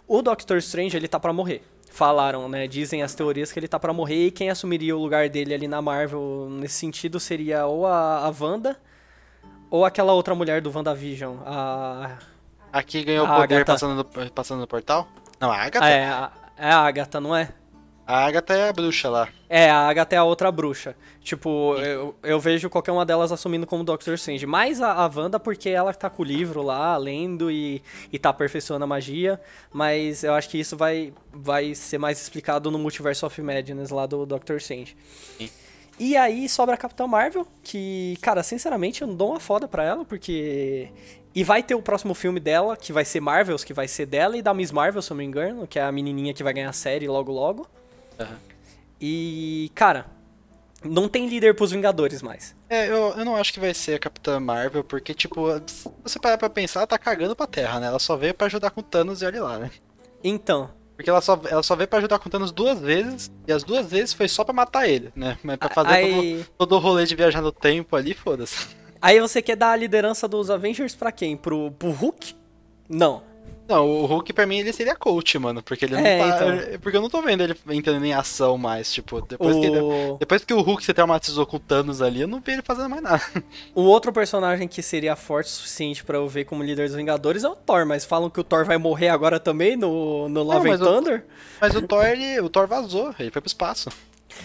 O Doctor Strange, ele tá pra morrer. Falaram, né? Dizem as teorias que ele tá pra morrer e quem assumiria o lugar dele ali na Marvel nesse sentido seria ou a, a Wanda ou aquela outra mulher do WandaVision, a Aqui ganhou A poder Agatha. passando no, passando no portal? Não, a Agatha? É, a, é a Agatha, não é? A Agatha é a bruxa lá. É, a Agatha é a outra bruxa. Tipo, eu, eu vejo qualquer uma delas assumindo como Doctor Strange. Mais a, a Wanda, porque ela tá com o livro lá, lendo e, e tá aperfeiçoando a magia. Mas eu acho que isso vai, vai ser mais explicado no Multiverse of Madness lá do Doctor Strange. Sim. E aí sobra a Capitã Marvel, que, cara, sinceramente eu não dou uma foda pra ela, porque. E vai ter o próximo filme dela, que vai ser Marvels, que vai ser dela, e da Miss Marvel, se eu não me engano, que é a menininha que vai ganhar a série logo logo. Aham. E, cara, não tem líder pros Vingadores mais. É, eu, eu não acho que vai ser a Capitã Marvel, porque, tipo, se você parar pra pensar, ela tá cagando pra terra, né? Ela só veio pra ajudar com o Thanos e olha lá, né? Então, Porque ela só, ela só veio pra ajudar com o Thanos duas vezes, e as duas vezes foi só pra matar ele, né? Mas pra fazer aí, todo, todo o rolê de viajar no tempo ali, foda-se. aí você quer dar a liderança dos Avengers pra quem? Pro, pro Hulk? Não. Não, o Hulk pra mim ele seria coach, mano, porque ele não É, tá. então. Porque eu não tô vendo ele entrando em ação mais, tipo, depois, que, O, depois que o Hulk se traumatizou com o Thanos ali, eu não vi ele fazendo mais nada. o outro personagem que seria forte o suficiente pra eu ver como líder dos Vingadores é o Thor, mas falam que o Thor vai morrer agora também no, no Love mas and o- Thunder. Mas o Thor, ele, o Thor vazou, ele foi pro espaço.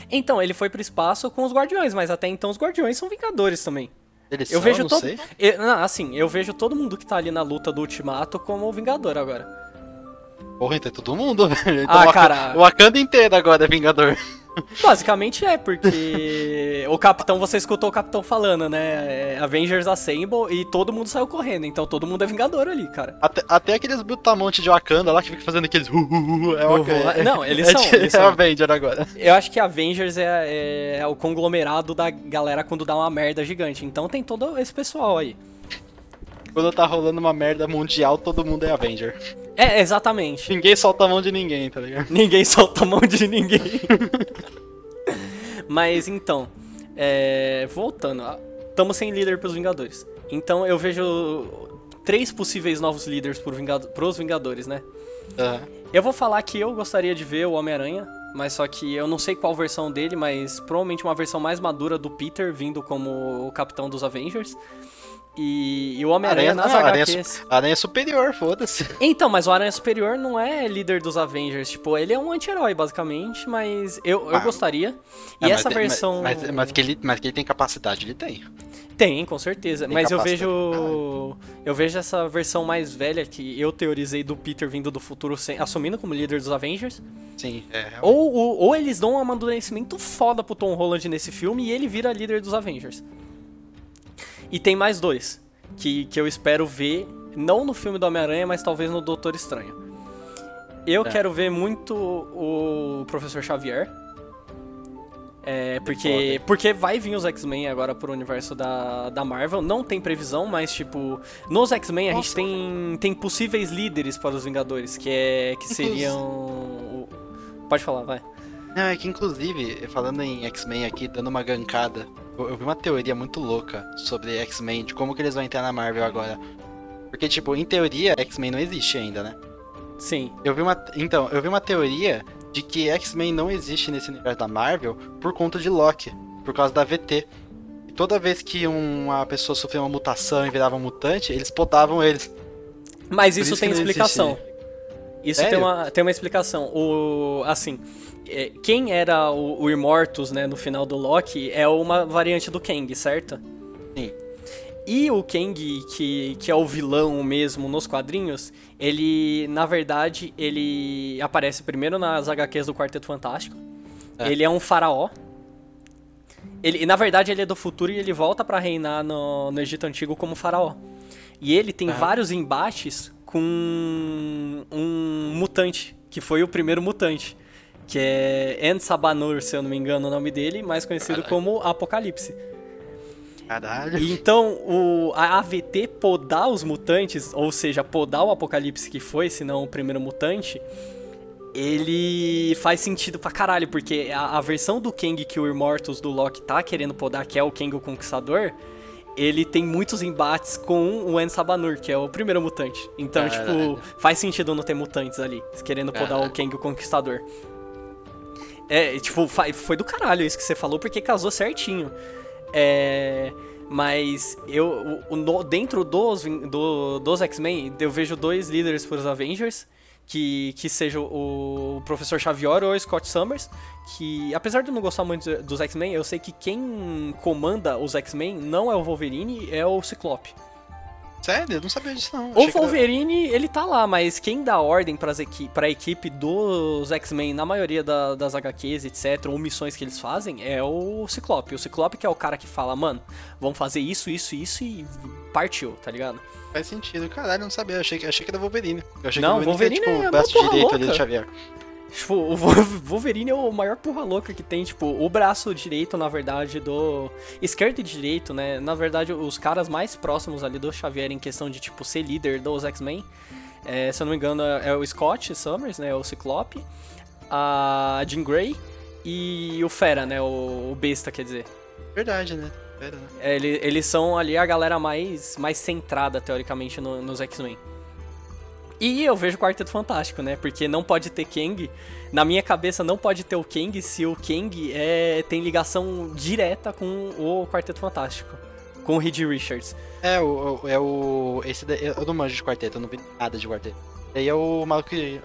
Então, ele foi pro espaço com os Guardiões, mas até então os Guardiões são Vingadores também. Ele Eu só, vejo não todo. sei. Eu- não, assim, eu vejo todo mundo que tá ali na luta do Ultimato como Vingador agora. Porra, então é todo mundo, [laughs] velho. Então, Ah, o cara. O Wakanda inteiro agora é Vingador. Basicamente é, porque o capitão, você escutou o capitão falando, né? É Avengers Assemble e todo mundo saiu correndo, então todo mundo é Vingador ali, cara. Até, até aqueles brutamontes de Wakanda lá que fica fazendo aqueles. hu, é Uhum. Wakanda. Não, eles [laughs] é, são, eles é são. Avenger agora. Eu acho que Avengers é, é o conglomerado da galera quando dá uma merda gigante, então tem todo esse pessoal aí. Quando tá rolando uma merda mundial, todo mundo é Avenger. É, exatamente. Ninguém solta a mão de ninguém, tá ligado? [laughs] Ninguém solta a mão de ninguém. [laughs] Mas então, é, voltando, estamos sem líder pros Vingadores. Então eu vejo três possíveis novos líderes pro Vingado- pros Vingadores, né? Eu vou falar que eu gostaria de ver o Homem-Aranha, mas só que eu não sei qual versão dele, mas provavelmente uma versão mais madura do Peter vindo como o capitão dos Avengers. E, e o Homem-Aranha nas não, Aranha, HQs. su- Aranha superior, foda-se. [laughs] Então, mas o Aranha Superior não é líder dos Avengers. Tipo, ele é um anti-herói, basicamente, mas eu, eu Ah. gostaria. E Ah, essa mas, versão. Mas, mas, mas que ele, mas que ele tem capacidade, ele tem. Tem, com certeza. Tem mas eu capacidade. vejo. Eu vejo essa versão mais velha que eu teorizei do Peter vindo do futuro sem- assumindo como líder dos Avengers. Sim, é. Ou, ou, ou eles dão um amadurecimento foda pro Tom Holland nesse filme e ele vira líder dos Avengers. E tem mais dois. Que, que eu espero ver, não no filme do Homem-Aranha, mas talvez no Doutor Estranho. Eu É. quero ver muito o Professor Xavier. É, porque, porque vai vir os X-Men agora pro universo da, da Marvel. Não tem previsão, mas, tipo, nos X-Men a gente tem, tem possíveis líderes para os Vingadores, que é que seriam. Pode falar, vai. Não, é que inclusive, falando em X-Men aqui, dando uma gancada, eu, vi uma teoria muito louca sobre X-Men, de como que eles vão entrar na Marvel agora. Porque, tipo, em teoria, X-Men não existe ainda, né? Sim. Eu vi uma. Então, eu vi uma teoria de que X-Men não existe nesse universo da Marvel por conta de Loki, por causa da VT. E toda vez que uma pessoa sofria uma mutação e virava um mutante, eles podavam eles. Mas isso, isso tem explicação. Isso tem uma, tem uma explicação. O, assim, é, quem era o, o Immortus, né, no final do Loki, é uma variante do Kang, certo? Sim. E o Kang, que, que é o vilão mesmo nos quadrinhos, ele, na verdade, ele aparece primeiro nas HQs do Quarteto Fantástico. É. Ele é um faraó. Ele, na verdade, ele é do futuro e ele volta para reinar no, no Egito Antigo como faraó. E ele tem é. vários embates com um mutante, que foi o primeiro mutante. Que é Ensabanur, se eu não me engano o nome dele, mais conhecido Caralho. como Apocalipse. Caralho. Então, o, a AVT podar os mutantes, ou seja, podar o Apocalipse que foi, se não o primeiro mutante, ele faz sentido pra caralho, porque a, a, versão do Kang que o Immortus do Loki tá querendo podar, que é o Kang o Conquistador, ele tem muitos embates com o Ensabanur, que é o primeiro mutante. Então, caralho. tipo, faz sentido não ter mutantes ali, querendo podar caralho. o Kang o Conquistador. É, tipo, foi do caralho isso que você falou, porque casou certinho. É, mas eu, o, dentro dos, do, dos X-Men, eu vejo dois líderes para os Avengers, que, que seja o Professor Xavier ou o Scott Summers, que apesar de eu não gostar muito dos X-Men, eu sei que quem comanda os X-Men não é o Wolverine, é o Ciclope. Sério? Eu não sabia disso não. O Wolverine, ele tá lá, mas quem dá ordem pras equi pra equipe dos X-Men, na maioria da, das HQs, etc., ou missões que eles fazem, é o Ciclope. O Ciclope que é o cara que fala, mano, vamos fazer isso, isso, isso e partiu, tá tá Faz sentido. Caralho, eu não sabia. Eu achei, achei que era Wolverine. Eu achei não, que Wolverine, Wolverine é, tipo, é, é braço direito ali do Xavier. Tipo, o [laughs] Wolverine é o maior porra louca que tem, tipo, o braço direito, na verdade, do. Esquerdo e direito, né? Na verdade, os caras mais próximos ali do Xavier em questão de, tipo, ser líder dos X-Men. É, se eu não me engano, é o Scott Summers, né? O Ciclope. A Jean Grey e o Fera, né? O, Besta, quer dizer. Verdade, né? Fera, né? É, ele, eles são ali a galera mais, mais centrada, teoricamente, no, nos X-Men. E eu vejo o Quarteto Fantástico, né? Porque não pode ter Kang. Na minha cabeça, não pode ter o Kang se o Kang é, tem ligação direta com o Quarteto Fantástico. Com o Reed Richards. É, o, é o. Esse eu não manjo de quarteto, eu não vi nada de quarteto. Aí é o maluco. É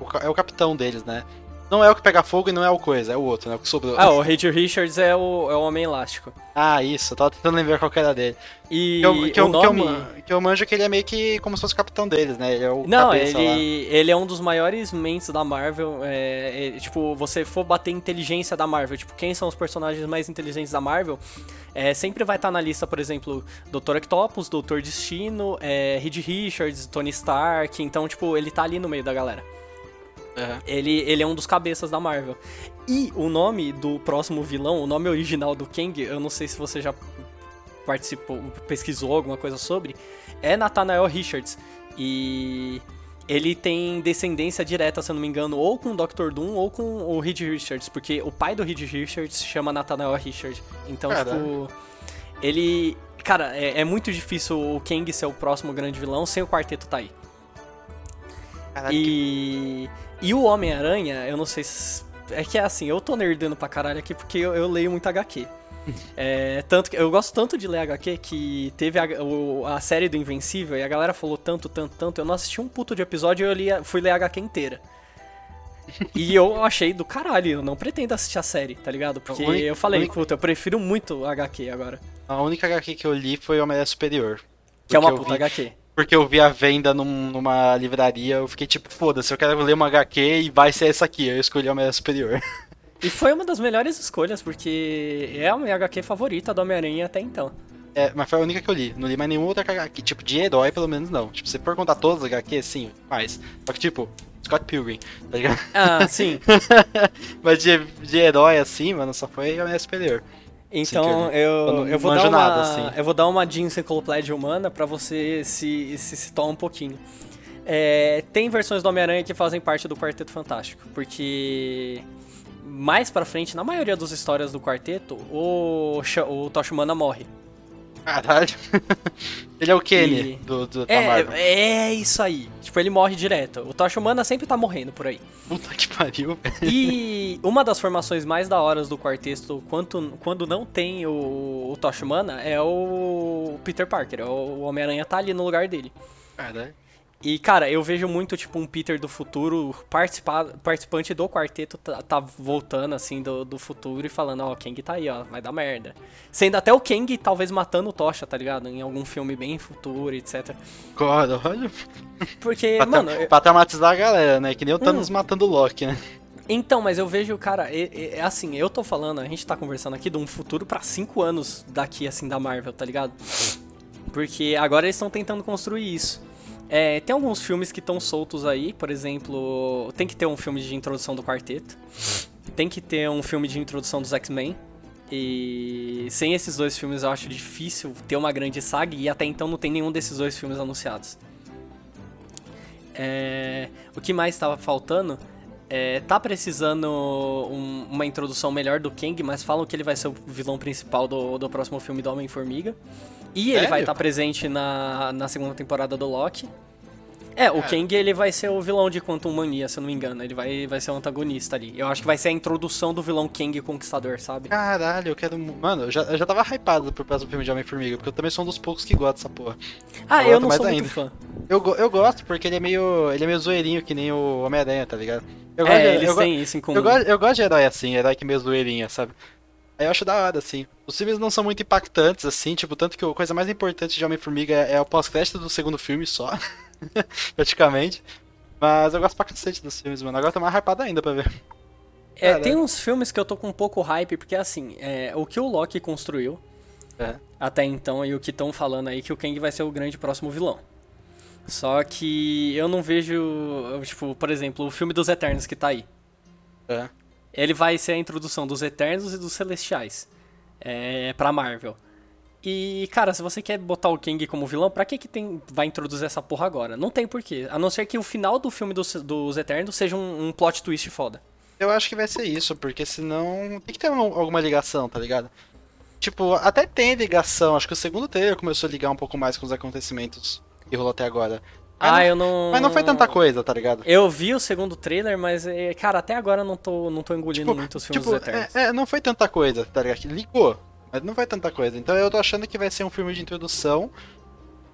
o, é o capitão deles, né? Não é o que pega fogo e não é o coisa, é o outro, né? O que sobrou. Ah, o Reed Richards é o, é o Homem Elástico. Ah, isso, eu tava tentando lembrar qual que era dele. E que eu, que o eu, nome... que, eu, que eu manjo que ele é meio que como se fosse o capitão deles, né? Ele é o Não, ele, ele é um dos maiores mentes da Marvel. É, é, tipo, você for bater inteligência da Marvel, tipo, quem são os personagens mais inteligentes da Marvel, é, sempre vai estar tá na lista, por exemplo, Dr. Octopus, Doutor Destino, é, Reed Richards, Tony Stark. Então, tipo, ele tá ali no meio da galera. Uhum. Ele, ele é um dos cabeças da Marvel. E o nome do próximo vilão, o nome original do Kang, eu não sei se você já participou, pesquisou alguma coisa sobre, é Nathaniel Richards. E ele tem descendência direta, se eu não me engano, ou com o Dr. Doom ou com o Reed Richards, porque o pai do Reed Richards se chama Nathaniel Richards. Então, Caramba. tipo, ele. Cara, é, é, muito difícil o Kang ser o próximo grande vilão sem o quarteto tá aí. Caraca. E. E o Homem-Aranha, eu não sei se. É que é assim, eu tô nerdando pra caralho aqui porque eu, eu leio muito HQ. [laughs] É, tanto que eu gosto tanto de ler HQ que teve a, o, a, série do Invencível e a galera falou tanto, tanto, tanto. Eu não assisti um puto de episódio e eu li, fui ler a HQ inteira. [laughs] e eu achei do caralho, eu não pretendo assistir a série, tá ligado? Porque única, eu falei, única... puta, eu prefiro muito HQ agora. A única HQ que eu li foi Homem-Aranha Superior. Que é uma puta vi... HQ porque eu vi a venda num, numa livraria, eu fiquei tipo, foda-se, eu quero ler uma HQ e vai ser essa aqui. Eu escolhi a Homem-Aranha Superior. [laughs] E foi uma das melhores escolhas, porque é a minha HQ favorita do Homem-Aranha até então. É, mas foi a única que eu li. Não li mais nenhuma outra HQ. Tipo, de herói, pelo menos não. Tipo, se for contar todas as HQ, sim, faz. Só que, tipo, Scott Pilgrim, tá ligado? Ah, sim. [laughs] Mas de, de herói assim, mano, só foi a minha superior. Então Sim, eu eu, vou dar uma nada, assim. eu vou dar uma de enciclopédia humana pra você se, se situar um pouquinho. É, tem versões do Homem-Aranha que fazem parte do Quarteto Fantástico, porque mais pra frente, na maioria das histórias do quarteto, o, o Tocha Humana morre. Caralho. [laughs] Ele é o Kenny E- do, do. É, é isso aí. Tipo, ele morre direto. O Tocha Humana sempre tá morrendo por aí. Puta que pariu, [laughs] velho. E uma das formações mais da horas do quarteto, quanto, quando não tem o, o Tocha Humana, é o Peter Parker. é O Homem-Aranha tá ali no lugar dele. Caralho. E, cara, eu vejo muito, tipo, um Peter do futuro, participa, participante do quarteto, tá, tá voltando, assim, do, do futuro e falando, ó, o Kang tá aí, ó, vai dar merda. Sendo até o Kang, talvez, matando o Tocha, tá ligado? Em algum filme bem futuro, etc. Cara, olha. Porque, Pra, mano... eu- pra traumatizar a galera, né? Que nem o Hum. Thanos matando o Loki, né? Então, mas eu vejo, cara, é, é- é assim, eu tô falando, a gente tá conversando aqui de um futuro pra cinco anos daqui, assim, da Marvel, tá ligado? Porque agora eles estão tentando construir isso. É, tem alguns filmes que estão soltos aí, por exemplo, tem que ter um filme de introdução do quarteto, tem que ter um filme de introdução dos X-Men. E sem esses dois filmes eu acho difícil ter uma grande saga e até então não tem nenhum desses dois filmes anunciados. É, o que mais estava faltando é, tá precisando um- uma introdução melhor do Kang, mas falam que ele vai ser o vilão principal do, do próximo filme do Homem-Formiga. E ele Sério? vai estar presente na, na segunda temporada do Loki. É, o É. Kang ele vai ser o vilão de Quantum Mania, se eu não me engano. Ele vai, vai ser o antagonista ali. Eu acho que vai ser a introdução do vilão Kang Conquistador, sabe? Caralho, eu quero. Mano, eu já, eu já tava hypado pro próximo filme de Homem-Formiga, porque eu também sou um dos poucos que gosta dessa porra. Ah, eu eu não sou muito ainda. fã. Eu, eu gosto porque ele é meio. Ele é meio zoeirinho, que nem o Homem-Aranha, tá ligado? Eu É, de, eles têm isso em comum. eu, gosto, eu gosto de herói assim, herói que meio zoeirinha, sabe? Aí eu acho da hora, assim. Os filmes não são muito impactantes, assim, tipo, tanto que a coisa mais importante de Homem-Formiga é, é o pós-crédito do segundo filme só. [laughs] [laughs] praticamente. Mas eu gosto pra cacete dos filmes, mano. Agora eu tô mais hypado ainda pra ver. É, tem uns filmes que eu tô com um pouco hype, porque assim, é, o que o Loki construiu É. até então e o que estão falando aí que o Kang vai ser o grande próximo vilão. Só que eu não vejo, tipo, por exemplo, o filme dos Eternos que tá aí. É. Ele vai ser a introdução dos Eternos e dos Celestiais é, pra Marvel. E, cara, se você quer botar o Kang como vilão, pra que que tem, vai introduzir essa porra agora? Não tem porquê. A não ser que o final do filme dos, dos Eternos seja um, um plot twist foda. Eu acho que vai ser isso, porque senão tem que ter um- alguma ligação, tá ligado? Tipo, até tem ligação. Acho que o segundo trailer começou a ligar um pouco mais com os acontecimentos que rolou até agora. Mas, ah, não, eu não. mas não foi tanta coisa, tá ligado? Eu vi o segundo trailer, mas, é, cara, até agora eu não tô, não tô engolindo Tipo, muito os filmes tipo, dos Eternos. é, é, não foi tanta coisa, tá ligado? Ligou, mas não foi tanta coisa. Então eu tô achando que vai ser um filme de introdução.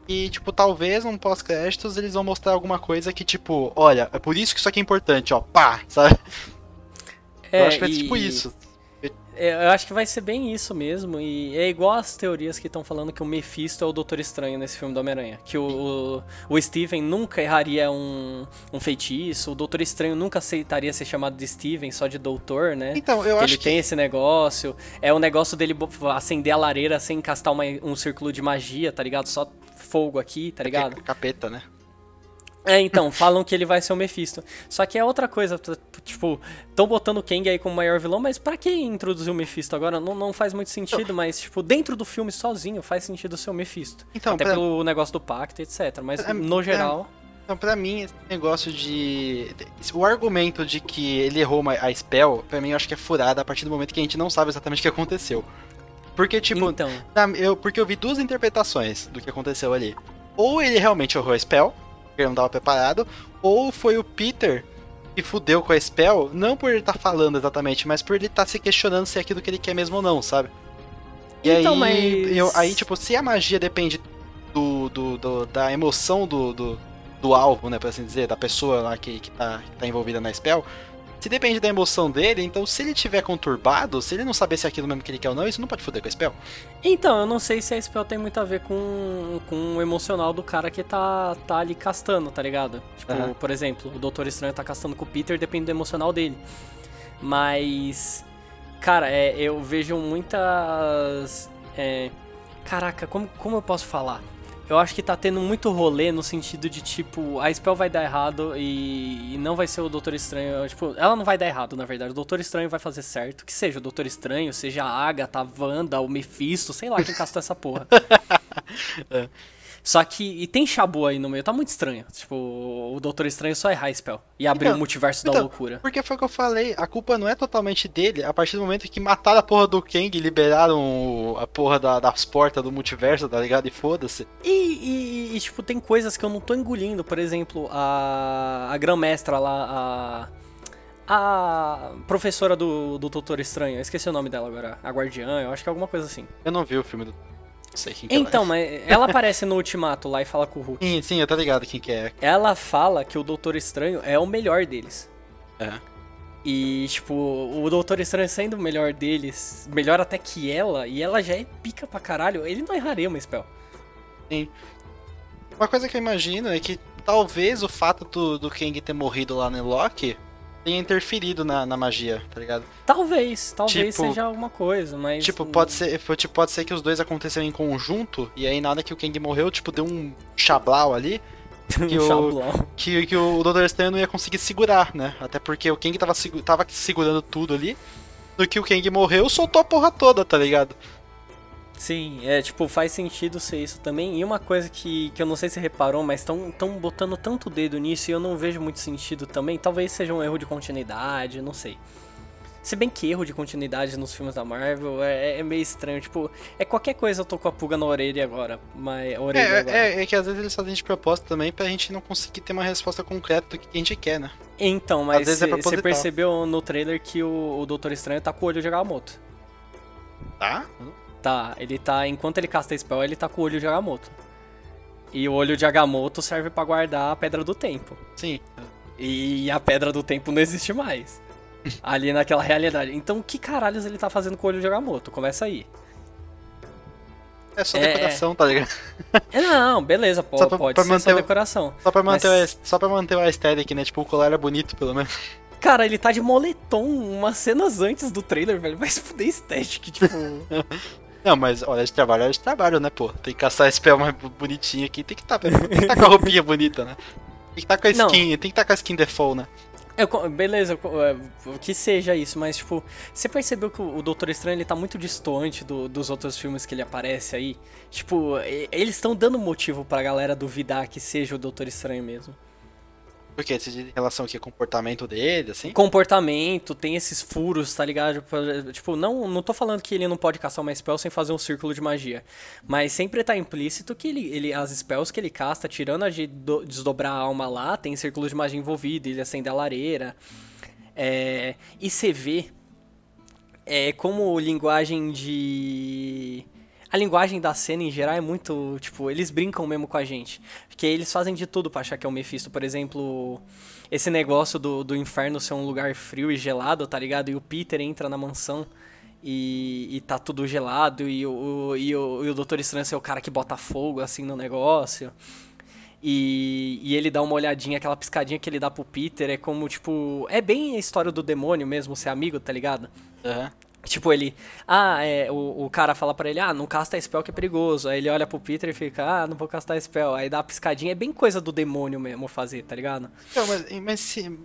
E, tipo, talvez num pós-créditos eles vão mostrar alguma coisa que, tipo, olha, é por isso que isso aqui é importante, ó, pá, sabe? eu acho que vai ser e- tipo isso. É, eu acho que vai ser bem isso mesmo. E é igual as teorias que estão falando que o Mephisto é o Doutor Estranho nesse filme do Homem-Aranha. Que o, o, o Steven nunca erraria um, um feitiço, o Doutor Estranho nunca aceitaria ser chamado de Steven, só de Doutor, né? Então, eu que acho ele que. tem esse negócio. É o negócio dele acender a lareira sem castar uma- um círculo de magia, tá ligado? Só fogo aqui, tá ligado? é Capeta, né? É, então, [laughs] falam que ele vai ser o Mephisto. Só que é outra coisa, tipo, estão botando o Kang aí como maior vilão, mas pra que introduzir o Mephisto agora? Não, não faz muito sentido, mas, tipo, dentro do filme sozinho faz sentido ser o Mephisto. Então, Até pra- pelo negócio do pacto, etc. Mas, É, no é, geral... Então, pra mim, esse negócio de. O argumento de que ele errou a spell, pra mim, eu acho que é furada a partir do momento que a gente não sabe exatamente o que aconteceu. Porque, tipo, então, eu, porque eu vi duas interpretações do que aconteceu ali. Ou ele realmente errou a spell, ele não tava preparado, ou foi o Peter que fudeu com a spell, não por ele estar falando exatamente, mas por ele estar se questionando se é aquilo que ele quer mesmo ou não, sabe? E Então, aí, mas- eu- aí, tipo, se a magia depende do, do- do- da emoção do, do, do alvo, né, por assim dizer, da pessoa lá que, que, tá, que tá envolvida na spell, se depende da emoção dele, então se ele tiver conturbado, se ele não saber se é aquilo mesmo que ele quer ou não, isso não pode foder com a spell. então, eu não sei se a spell tem muito a ver com, com o emocional do cara que tá, tá ali castando, tá ligado? Tipo, Aham. por exemplo, o Doutor Estranho tá castando com o Peter, depende do emocional dele. Mas, cara, é, eu vejo muitas. é, caraca, como, como eu posso falar? Eu acho que tá tendo muito rolê no sentido de, tipo, a spell vai dar errado e, e não vai ser o Doutor Estranho. Tipo, ela não vai dar errado, na verdade. O Doutor Estranho vai fazer certo. Que seja o Doutor Estranho, seja a Agatha, a Wanda, o Mephisto, sei lá quem castou essa porra. É. [laughs] Só que. E tem Shabu aí no meio, tá muito estranho. Tipo, o Doutor Estranho só é High Spell. E abriu Então, o multiverso da então, loucura. Porque foi o que eu falei, a culpa não é totalmente dele, a partir do momento que mataram a porra do Kang e liberaram a porra da- das portas do multiverso, tá ligado? E foda-se. E, e- e, tipo, tem coisas que eu não tô engolindo. Por exemplo, a, a grã-mestra lá, a, a professora do, do Doutor Estranho. Eu esqueci o nome dela agora. A Guardiã, eu acho que é alguma coisa assim. Eu não vi o filme do. Sei quem que ela é. Então, mas ela aparece no Ultimato lá e fala com o Hulk. Sim, sim, eu tô ligado quem que é. Ela fala que o Doutor Estranho é o melhor deles. É. E, tipo, o Doutor Estranho sendo o melhor deles, melhor até que ela, e ela já é pica pra caralho, ele não erraria uma spell. Uma coisa que eu imagino é que talvez o fato do, do Kang ter morrido lá no Loki tenha interferido na, na magia, tá ligado? Talvez, talvez Tipo- seja alguma coisa, mas. Tipo, pode ser, tipo, pode ser que os dois aconteceram em conjunto, e aí na hora que o Kang morreu, tipo, deu um chablau ali, [laughs] que o- que, que o Doutor Estranho não ia conseguir segurar, né? Até porque o Kang tava, tava segurando tudo ali. No que o Kang morreu, soltou a porra toda, tá ligado? Sim, é tipo, faz sentido ser isso também. E uma coisa que, que eu não sei se reparou, mas estão tão botando tanto dedo nisso e eu não vejo muito sentido também. Talvez seja um erro de continuidade, não sei. Se bem que erro de continuidade nos filmes da Marvel é, é meio estranho. Tipo, é qualquer coisa eu tô com a pulga na orelha agora. Mas, orelha agora. É, é, é que às vezes eles fazem de propósito também pra gente não conseguir ter uma resposta concreta do que a gente quer, né? Então, mas é você proposital. percebeu no trailer que o, o Doutor Estranho tá com o olho de Agamotto. Tá? Tá, ele tá. Enquanto ele casta spell, ele tá com o olho de Agamotto. E o olho de Agamotto serve pra guardar a pedra do tempo. Sim. E a pedra do tempo não existe mais. [laughs] Ali naquela realidade. Então, que caralhos ele tá fazendo com o olho de Agamotto? Começa aí. É só É. decoração, tá ligado? [laughs] É, não, beleza, pô, Só pra- pode pra ser manter só decoração. Só pra manter, Mas- o, só pra manter o aesthetic, né? Tipo, o colar era bonito, pelo menos. [laughs] Cara, ele tá de moletom umas cenas antes do trailer, velho. Vai se fuder estética, tipo. Não, mas hora de trabalho é hora de trabalho, né, pô? Tem que caçar a spell mais bonitinha aqui. Tem que tá, que tá com a roupinha bonita, né? Tem que tá com a Não. skin, tem que tá com a skin default, né? Eu beleza, eu é, que seja isso, mas tipo, você percebeu que o o Doutor Estranho ele tá muito distante do- dos outros filmes que ele aparece aí? Tipo, eles estão dando motivo pra galera duvidar que seja o Doutor Estranho mesmo. Porque você em relação aqui ao comportamento dele, assim. Comportamento, tem esses furos, tá ligado? Tipo, não, não tô falando que ele não pode caçar uma spell sem fazer um círculo de magia. Mas sempre tá implícito que ele, ele as spells que ele casta, tirando a de do- desdobrar a alma lá, tem círculo de magia envolvido, ele acende a lareira. É, e você vê é, como linguagem de. A linguagem da cena em geral é muito. Tipo, eles brincam mesmo com a gente. Porque eles fazem de tudo pra achar que é o Mephisto. Por exemplo, esse negócio do, do inferno ser um lugar frio e gelado, tá ligado? E o Peter entra na mansão e, e tá tudo gelado. E o, e, o, e o Doutor Estranho ser o cara que bota fogo assim no negócio. E, e ele dá uma olhadinha, aquela piscadinha que ele dá pro Peter é como, tipo. É bem a história do demônio mesmo, ser amigo, tá ligado? Aham. Tipo, ele. Ah, é. O, o cara fala pra ele, ah, não casta spell que é perigoso. Aí ele olha pro Peter e fica, ah, não vou castar spell. Aí dá uma piscadinha. É bem coisa do demônio mesmo fazer, tá ligado? Então, mas, mas se.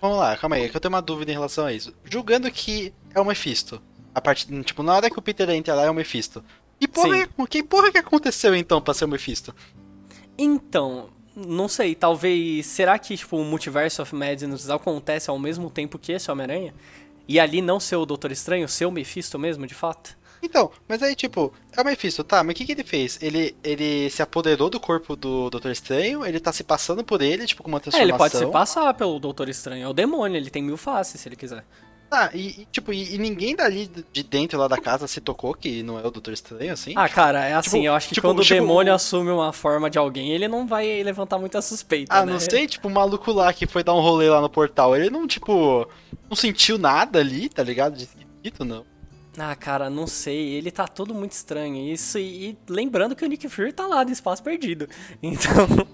Vamos lá, calma aí, que eu tenho uma dúvida em relação a isso. Julgando que é o Mephisto. A parte, tipo, na hora que o Peter entra lá é o Mephisto. E porra, Sim. que, que porra que aconteceu então pra ser o Mephisto? Então. Não sei, talvez. Será que, tipo, o Multiverse of Madness acontece ao mesmo tempo que esse Homem-Aranha? E ali não ser o Doutor Estranho, ser o Mephisto mesmo, de fato? Então, mas aí, tipo, é o Mephisto, tá, mas o que, que ele fez? Ele, ele se apoderou do corpo do Doutor Estranho, ele tá se passando por ele, tipo, com uma É, transformação. ele pode se passar pelo Doutor Estranho. É o demônio, ele tem mil faces se ele quiser. Tá, e, e, tipo, e, e ninguém dali de dentro lá da casa se tocou que não é o Doutor Estranho, assim? Ah, cara, é assim, Tipo- eu acho que tipo- quando tipo- o demônio assume uma forma de alguém, ele não vai levantar muita suspeita, Ah, né? não sei, tipo, o maluco lá que foi dar um rolê lá no portal, ele não, tipo, não sentiu nada ali, tá ligado? De esquisito, não. Ah, cara, não sei, ele tá todo muito estranho. Isso, e, e lembrando que o Nick Fury tá lá no espaço perdido. [laughs] Então.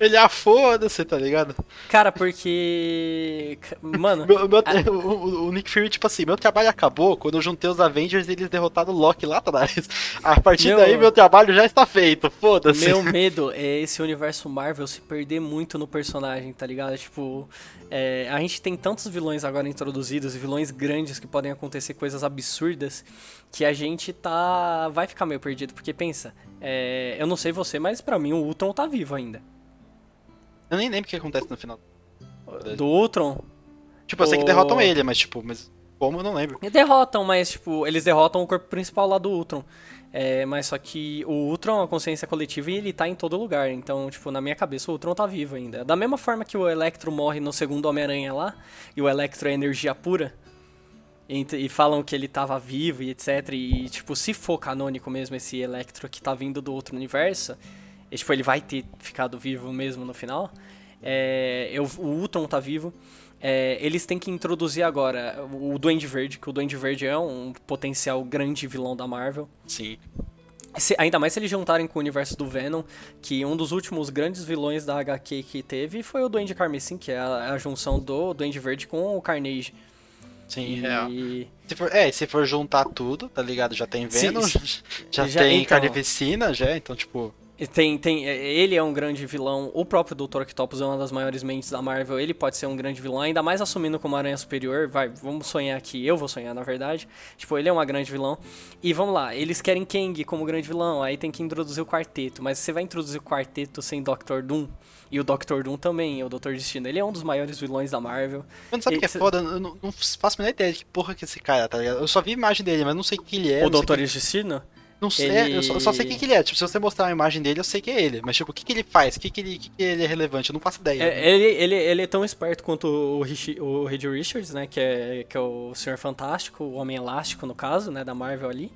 Ele ah, foda-se, tá ligado? Cara, porque. Mano. Meu- meu- [laughs] o, o Nick Fury, tipo assim, meu trabalho acabou quando eu juntei os Avengers e eles derrotaram o Loki lá atrás. A partir Meu- daí, meu trabalho já está feito, foda-se. Meu [laughs] medo é esse universo Marvel se perder muito no personagem, tá ligado? Tipo, é, a gente tem tantos vilões agora introduzidos, vilões grandes que podem acontecer coisas absurdas, que a gente tá. vai ficar meio perdido. Porque pensa, é, eu não sei você, mas pra mim o Ultron tá vivo ainda. Eu nem lembro o que acontece no final. Do Ultron, Tipo, eu sei que derrotam ele, mas tipo, mas como eu não lembro. Derrotam, mas, tipo, eles derrotam o corpo principal lá do Ultron. É, mas só que o Ultron é uma consciência coletiva e ele tá em todo lugar. Então, tipo, na minha cabeça o Ultron tá vivo ainda. Da mesma forma que o Electro morre no segundo Homem-Aranha lá, e o Electro é energia pura, e, e falam que ele tava vivo e etc. E, tipo, se for canônico mesmo esse Electro que tá vindo do outro universo, tipo, ele vai ter ficado vivo mesmo no final. É, eu, o Ultron tá vivo. É, eles têm que introduzir agora o Duende Verde, que o Duende Verde é um potencial grande vilão da Marvel. Sim. Se- ainda mais se eles juntarem com o universo do Venom, que um dos últimos grandes vilões da HQ que teve foi o Duende Carmesim, que é a, a junção do Duende Verde com o Carnage. Sim, E- real. Se for, é, se for juntar tudo, tá ligado? Já tem Venom, se- [laughs] já, já- tem então- Carnificina, já, então, tipo. Tem, tem, é, ele é um grande vilão, o próprio Dr. Octopus é uma das maiores mentes da Marvel, ele pode ser um grande vilão, ainda mais assumindo como Aranha Superior, vai, vamos sonhar aqui, eu vou sonhar na verdade, tipo, ele é uma grande vilão, e vamos lá, eles querem Kang como grande vilão, aí tem que introduzir o quarteto, mas você vai introduzir o quarteto sem Dr. Doom, e o Dr. Doom também, o Dr. Destino, ele é um dos maiores vilões da Marvel. Mano, sabe o que é Esse- foda? Eu não, não faço a menor ideia de que porra que é esse cara, tá ligado? Eu só vi a imagem dele, mas não sei o que ele é. o Dr. que- Destino? Não sei, ele- eu, só, eu só sei o que, que ele é. Tipo, se você mostrar uma imagem dele, eu sei que é ele. Mas, tipo, o que, que ele faz? O que, que, ele, que, que ele é relevante? Eu não faço ideia. É, ele, ele, ele é tão esperto quanto o, Rishi- o Reed Richards, né? Que é, que é o Senhor Fantástico, o Homem Elástico, no caso, né? Da Marvel ali.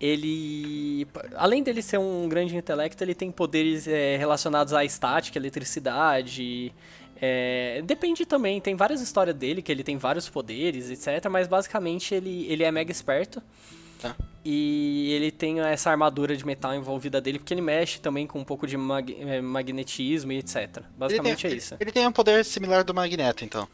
Ele, além dele ser um grande intelecto, ele tem poderes é, relacionados à estática, eletricidade. é, depende também, tem várias histórias dele, que ele tem vários poderes, etc. Mas basicamente ele, ele é mega esperto. Tá. E ele tem essa armadura de metal envolvida dele, porque ele mexe também com um pouco de mag- eh, magnetismo e etc. Basicamente tem, é isso. Ele tem um poder similar do Magneto, então.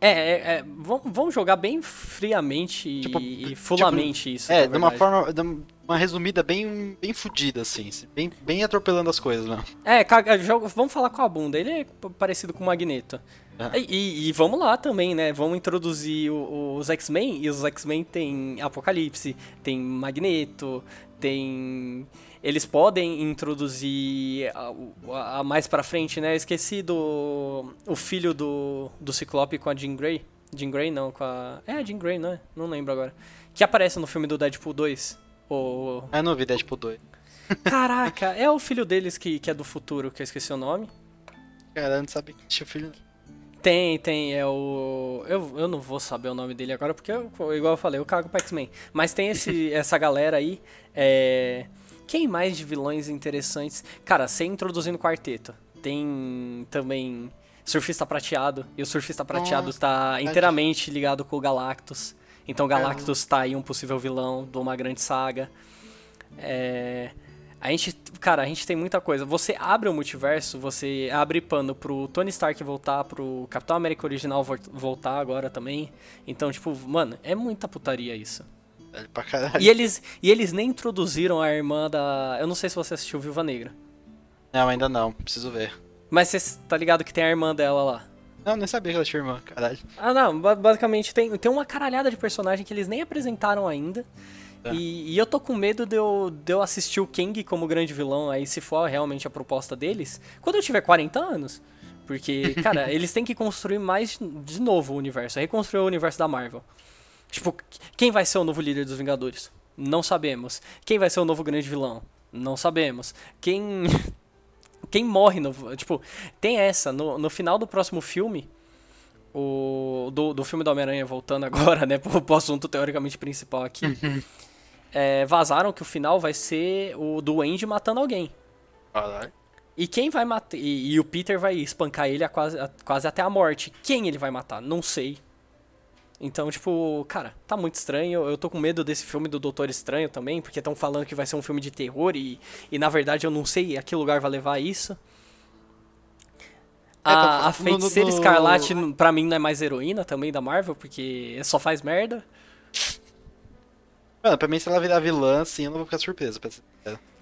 É, é, é, vamos, jogar bem friamente e- Tipo, e fulamente isso. é, de uma forma. de uma resumida bem, bem fodida, assim. Bem, bem atropelando as coisas, né? É, vamos falar com a bunda. Ele é parecido com o Magneto. É. E, e- vamos lá também, né? Vamos introduzir o- os X-Men. E os X-Men tem Apocalipse, tem Magneto, tem. Eles podem introduzir a, a- a mais pra frente, né? Eu esqueci do. O filho do, do Ciclope com a Jean Grey. Jean Grey não, com a. É, a Jean Grey, não é? Não lembro agora. Que aparece no filme do Deadpool 2. O, Ah, eu não vi Deadpool 2. [laughs] Caraca, é o filho deles que, que é do futuro, que eu esqueci o nome. Cara, eu não sabia que tinha filho. Tem, tem, é o. Eu, eu não vou saber o nome dele agora, porque, eu, igual eu falei, eu cago pra X-Men. Mas tem esse, [laughs] essa galera aí. É... Quem mais de vilões interessantes? Cara, sem introduzindo o quarteto. Tem também Surfista Prateado. E o Surfista Prateado Nossa, tá inteiramente ligado com o Galactus. Então Galactus tá aí um possível vilão de uma grande saga. É. A gente, cara, a gente tem muita coisa. Você abre o multiverso, você abre pano pro Tony Stark voltar, pro Capitão América original vol- voltar agora também. Então, tipo, mano, é muita putaria isso. Velho pra caralho. E eles, e eles nem introduziram a irmã da. Eu não sei se você assistiu Viúva Negra. Não, ainda não. Preciso ver. Mas você tá ligado que tem a irmã dela lá. Não, nem sabia que ela tinha irmã, caralho. Ah, não, ba- basicamente tem, tem uma caralhada de personagem que eles nem apresentaram ainda. Tá. E, e eu tô com medo de eu, de eu assistir o Kang como grande vilão, aí se for realmente a proposta deles, quando eu tiver 40 anos. Porque, [laughs] cara, eles têm que construir mais de novo o universo, reconstruir o universo da Marvel. Tipo, quem vai ser o novo líder dos Vingadores? Não sabemos. Quem vai ser o novo grande vilão? Não sabemos. Quem. [laughs] Quem morre no. Tipo, tem essa. No, no final do próximo filme. O, do, do filme do Homem-Aranha, voltando agora, né? [laughs] Pro, pro assunto teoricamente principal aqui. É, vazaram que o final vai ser o Duende matando alguém. Caralho. E quem vai matar. E, e o Peter vai espancar ele a quase, a- quase até a morte. Quem ele vai matar? Não sei. Então, tipo, cara, tá muito estranho. Eu tô com medo desse filme do Doutor Estranho também, porque estão falando que vai ser um filme de terror e, e na verdade eu não sei a que lugar vai levar isso. A, tá- a no- Feiticeira no- Escarlate, pra mim, não é mais heroína também da Marvel, porque só faz merda. Mano, pra mim, se ela virar vilã, assim, eu não vou ficar surpreso. pra.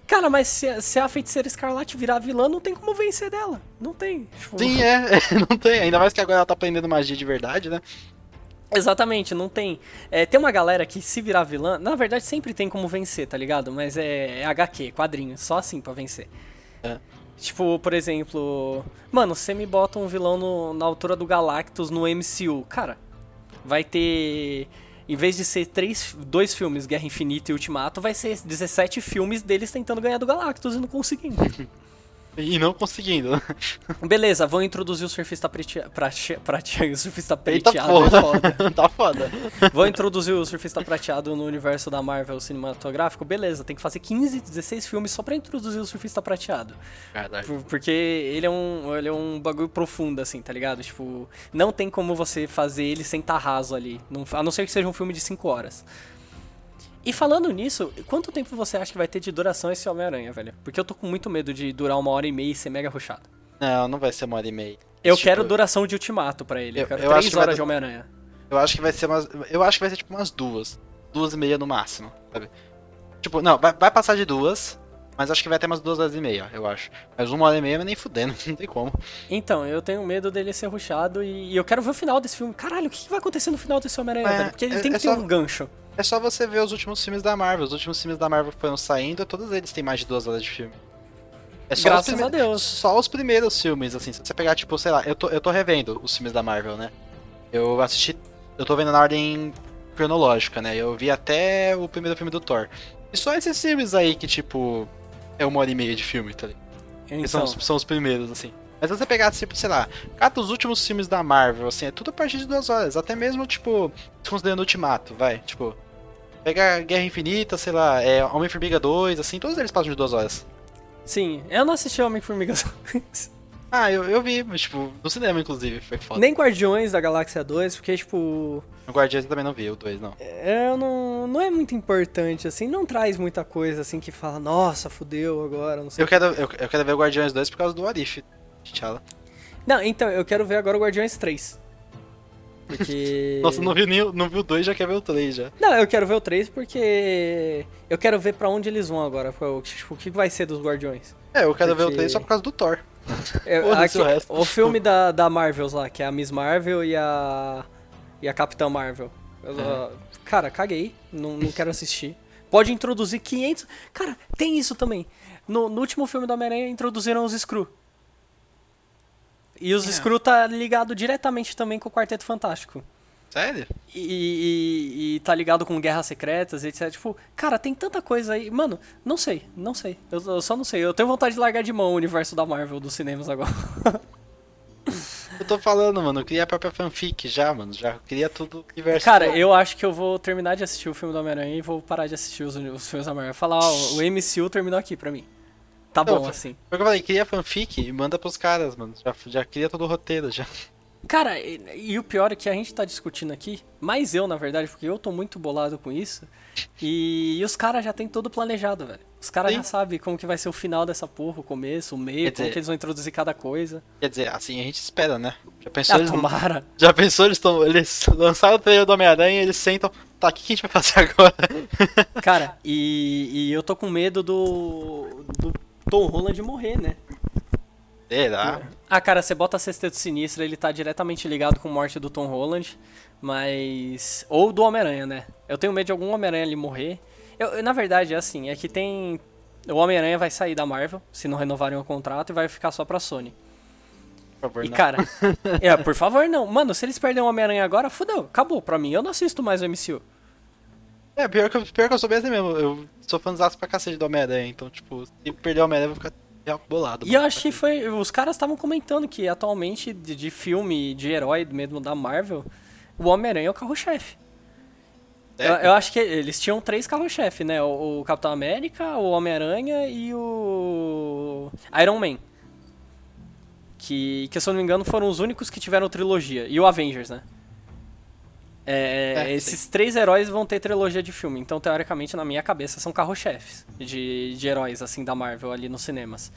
Cara, mas se, se a Feiticeira Escarlate virar vilã, não tem como vencer dela. Não tem. Tipo, Sim, é, [laughs] não tem. Ainda mais que agora ela tá aprendendo magia de verdade, né? Exatamente, não tem. É, tem uma galera que se virar vilã, na verdade sempre tem como vencer, tá ligado? Mas é, é HQ, quadrinho, só assim pra vencer. É. Tipo, por exemplo, mano, você me bota um vilão no- na altura do Galactus no MCU, cara, vai ter. Em vez de ser três, dois filmes, Guerra Infinita e Ultimato, vai ser 17 filmes deles tentando ganhar do Galactus e não conseguindo. [laughs] E não conseguindo. [laughs] Beleza, vão introduzir o surfista prateado. Prate, prateado [laughs] o surfista Eita prateado é porra. foda. [laughs] tá foda. Vão introduzir o surfista prateado no universo da Marvel cinematográfico? Beleza, tem que fazer 15, 16 filmes só pra introduzir o surfista prateado. Caralho. Por- Porque ele é um, ele é um bagulho profundo, assim, tá ligado? Tipo, não tem como você fazer ele sem tá raso ali. A não ser que seja um filme de 5 horas. E falando nisso, quanto tempo você acha que vai ter de duração esse Homem-Aranha, velho? Porque eu tô com muito medo de durar uma hora e meia e ser mega rushado. Não, não vai ser uma hora e meia. Eu Tipo, quero duração de ultimato pra ele. Eu, eu- quero eu acho 3 que vai horas de Homem-Aranha. Eu acho que vai ser umas. Eu acho que vai ser tipo umas duas. Duas e meia no máximo, sabe? Tipo, não, vai, vai passar de duas, mas acho que vai ter umas duas horas e meia, eu acho. Mas uma hora e meia nem fudendo, [laughs] não tem como. Então, eu tenho medo dele ser rushado e, e eu quero ver o final desse filme. Caralho, o que, que vai acontecer no final desse Homem-Aranha, É, velho? Porque ele é- tem que é ter só- um gancho. É só você ver os últimos filmes da Marvel. Os últimos filmes da Marvel que foram saindo, todos eles têm mais de duas horas de filme. É só Graças os prime- a Deus. Só os primeiros filmes, assim. Se você pegar, tipo, sei lá, eu tô, eu tô revendo os filmes da Marvel, né? Eu assisti. Eu tô vendo na ordem cronológica, né? Eu vi até o primeiro filme do Thor. E só esses filmes aí que, tipo, é uma hora e meia de filme, tá ligado? São, Então, os- são os primeiros, assim. Mas se você pegar, tipo, sei lá, cada os últimos filmes da Marvel, assim, é tudo a partir de duas horas. Até mesmo, tipo, considerando Ultimato, vai. Tipo, pega Guerra Infinita, sei lá, é Homem-Formiga 2, assim, todos eles passam de duas horas. sim, eu não assisti Homem-Formiga [laughs] Ah, eu, eu vi, mas, tipo, no cinema, inclusive, foi foda. nem Guardiões da Galáxia 2, porque, tipo, No Guardiões eu também não vi, o 2, não. é, não, não é muito importante, assim, não traz muita coisa, assim, que fala, nossa, fudeu agora, não sei. Eu quero, eu, eu quero ver o Guardiões 2 por causa do Arif. T'Challa. Não, então, eu quero ver agora o Guardiões 3. Porque... [laughs] Nossa, não vi, nem, o- não vi o 2, já quer ver o 3 já. Não, eu quero ver o 3 porque eu quero ver pra onde eles vão agora, o tipo, o que vai ser dos Guardiões. É, eu quero ver o Porque- 3 só por causa do Thor. É, [laughs] aqui- o resto. o filme da, da Marvels lá, que é a Miss Marvel e a. e a Capitã Marvel. Eu, Uhum. Cara, caguei. Não, não quero assistir. Pode introduzir 500. Cara, tem isso também. No, no último filme do Homem-Aranha introduziram os Screw. E os É. Screw tá ligado diretamente também com o Quarteto Fantástico. Sério? E, e- e tá ligado com Guerras Secretas, etc. Tipo, cara, tem tanta coisa aí. Mano, não sei, não sei. Eu, eu só não sei. Eu tenho vontade de largar de mão o universo da Marvel dos cinemas agora. [laughs] Eu tô falando, mano, eu queria a própria fanfic já, mano. Já queria tudo o universo. Cara, todo. eu acho que eu vou terminar de assistir o filme do Homem-Aranha e vou parar de assistir os, os filmes da Marvel. Falar, ó, o MCU terminou aqui pra mim. Tá bom, assim. Foi o que eu falei, cria fanfic e manda pros caras, mano. Já, já cria todo o roteiro, já. Cara, e, e o pior é que a gente tá discutindo aqui, mais eu, na verdade, porque eu tô muito bolado com isso. E, e os caras já tem tudo planejado, velho. Os caras já sabem como que vai ser o final dessa porra, o começo, o meio, Quer como dizer- que eles vão introduzir cada coisa. Quer dizer, assim a gente espera, né? Já pensou, Ah, eles, tomara. já pensou eles, tão, eles lançaram o trailer do Homem-Aranha e eles sentam. Tá, o que, que a gente vai fazer [laughs] agora? Cara, e, e eu tô com medo do, do Tom Holland morrer, né? Será? Ah, cara, você bota a Sexteto Sinistro, ele tá diretamente ligado com a morte do Tom Holland, mas... Ou do Homem-Aranha, né? Eu tenho medo de algum Homem-Aranha ali morrer. Eu, eu, na verdade, é assim, é que tem... O Homem-Aranha vai sair da Marvel, se não renovarem o contrato, e vai ficar só pra Sony. Por favor, E, não. cara... [laughs] é, por favor, não. Mano, se eles perderem o Homem-Aranha agora, fudeu, acabou. Pra mim, eu não assisto mais o MCU. É, pior que, eu- pior que eu sou bem assim mesmo. Eu sou fãzaço pra cacete do Homem-Aranha, então, tipo, se perder o Homem-Aranha, eu vou ficar bolado. E eu acho que foi. Os caras estavam comentando que atualmente, de, de filme, de herói mesmo da Marvel, o Homem-Aranha é o carro-chefe. Eu, eu acho que eles tinham três carros-chefe, né? O, o Capitão América, o Homem-Aranha e o. Iron Man. Que, que, se eu não me engano, foram os únicos que tiveram trilogia. E o Avengers, né? É, É, esses três heróis vão ter trilogia de filme. Então, teoricamente, na minha cabeça, são carro-chefes de, de heróis, assim, da Marvel ali nos cinemas.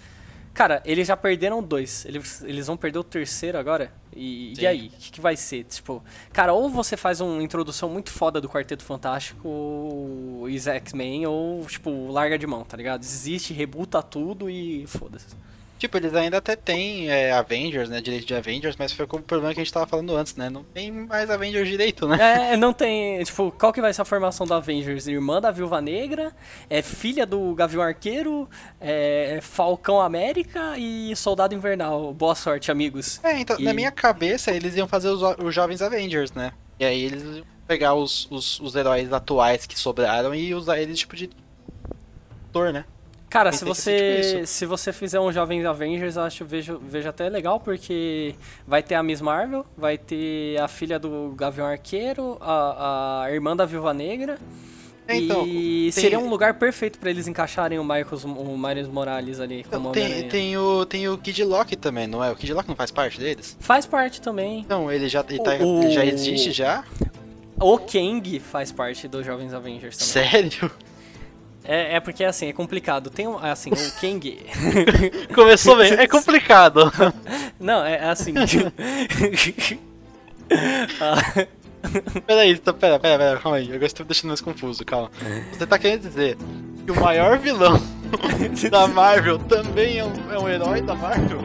Cara, eles já perderam dois. Eles, eles vão perder o terceiro agora? E, e Sim. aí? O que, que vai ser? Tipo, cara, ou você faz uma introdução muito foda do Quarteto Fantástico e X-Men, ou, tipo, larga de mão, tá ligado? Desiste, rebuta tudo e foda-se. Tipo, eles ainda até têm é, Avengers, né? Direito de Avengers, mas foi com o problema que a gente tava falando antes, né? Não tem mais Avengers direito, né? É, não tem. Tipo, qual que vai ser a formação da Avengers? Irmã da Viúva Negra, é filha do Gavião Arqueiro, é Falcão América e Soldado Invernal. Boa sorte, amigos. É, então, E- na minha cabeça, eles iam fazer os, os jovens Avengers, né? E aí eles iam pegar os, os, os heróis atuais que sobraram e usar eles tipo de. ator, né? Cara, Tem se você tipo se você fizer um Jovens Avengers, eu acho vejo, vejo até legal, porque vai ter a Miss Marvel, vai ter a filha do Gavião Arqueiro, a, a irmã da Viúva Negra. É, então, e tem- seria um lugar perfeito pra eles encaixarem o Michaels, o Miles Morales ali como Então, tem, Homem-Aranha. tem, o, tem o Kid Lock também, não é? O Kid Lock não faz parte deles? Faz parte também. Então, ele já, ele tá- O- ele já existe já? O Kang faz parte dos Jovens Avengers também. Sério? É, é porque assim, é complicado. Tem um, assim, o Kang. [laughs] Começou bem, é complicado. [laughs] Não, é assim. Ah, [laughs] Peraí, tá, pera, pera, pera, calma aí. Agora você tá me deixando mais confuso, calma. Você tá querendo dizer que o maior vilão da Marvel também é um, é um herói da Marvel?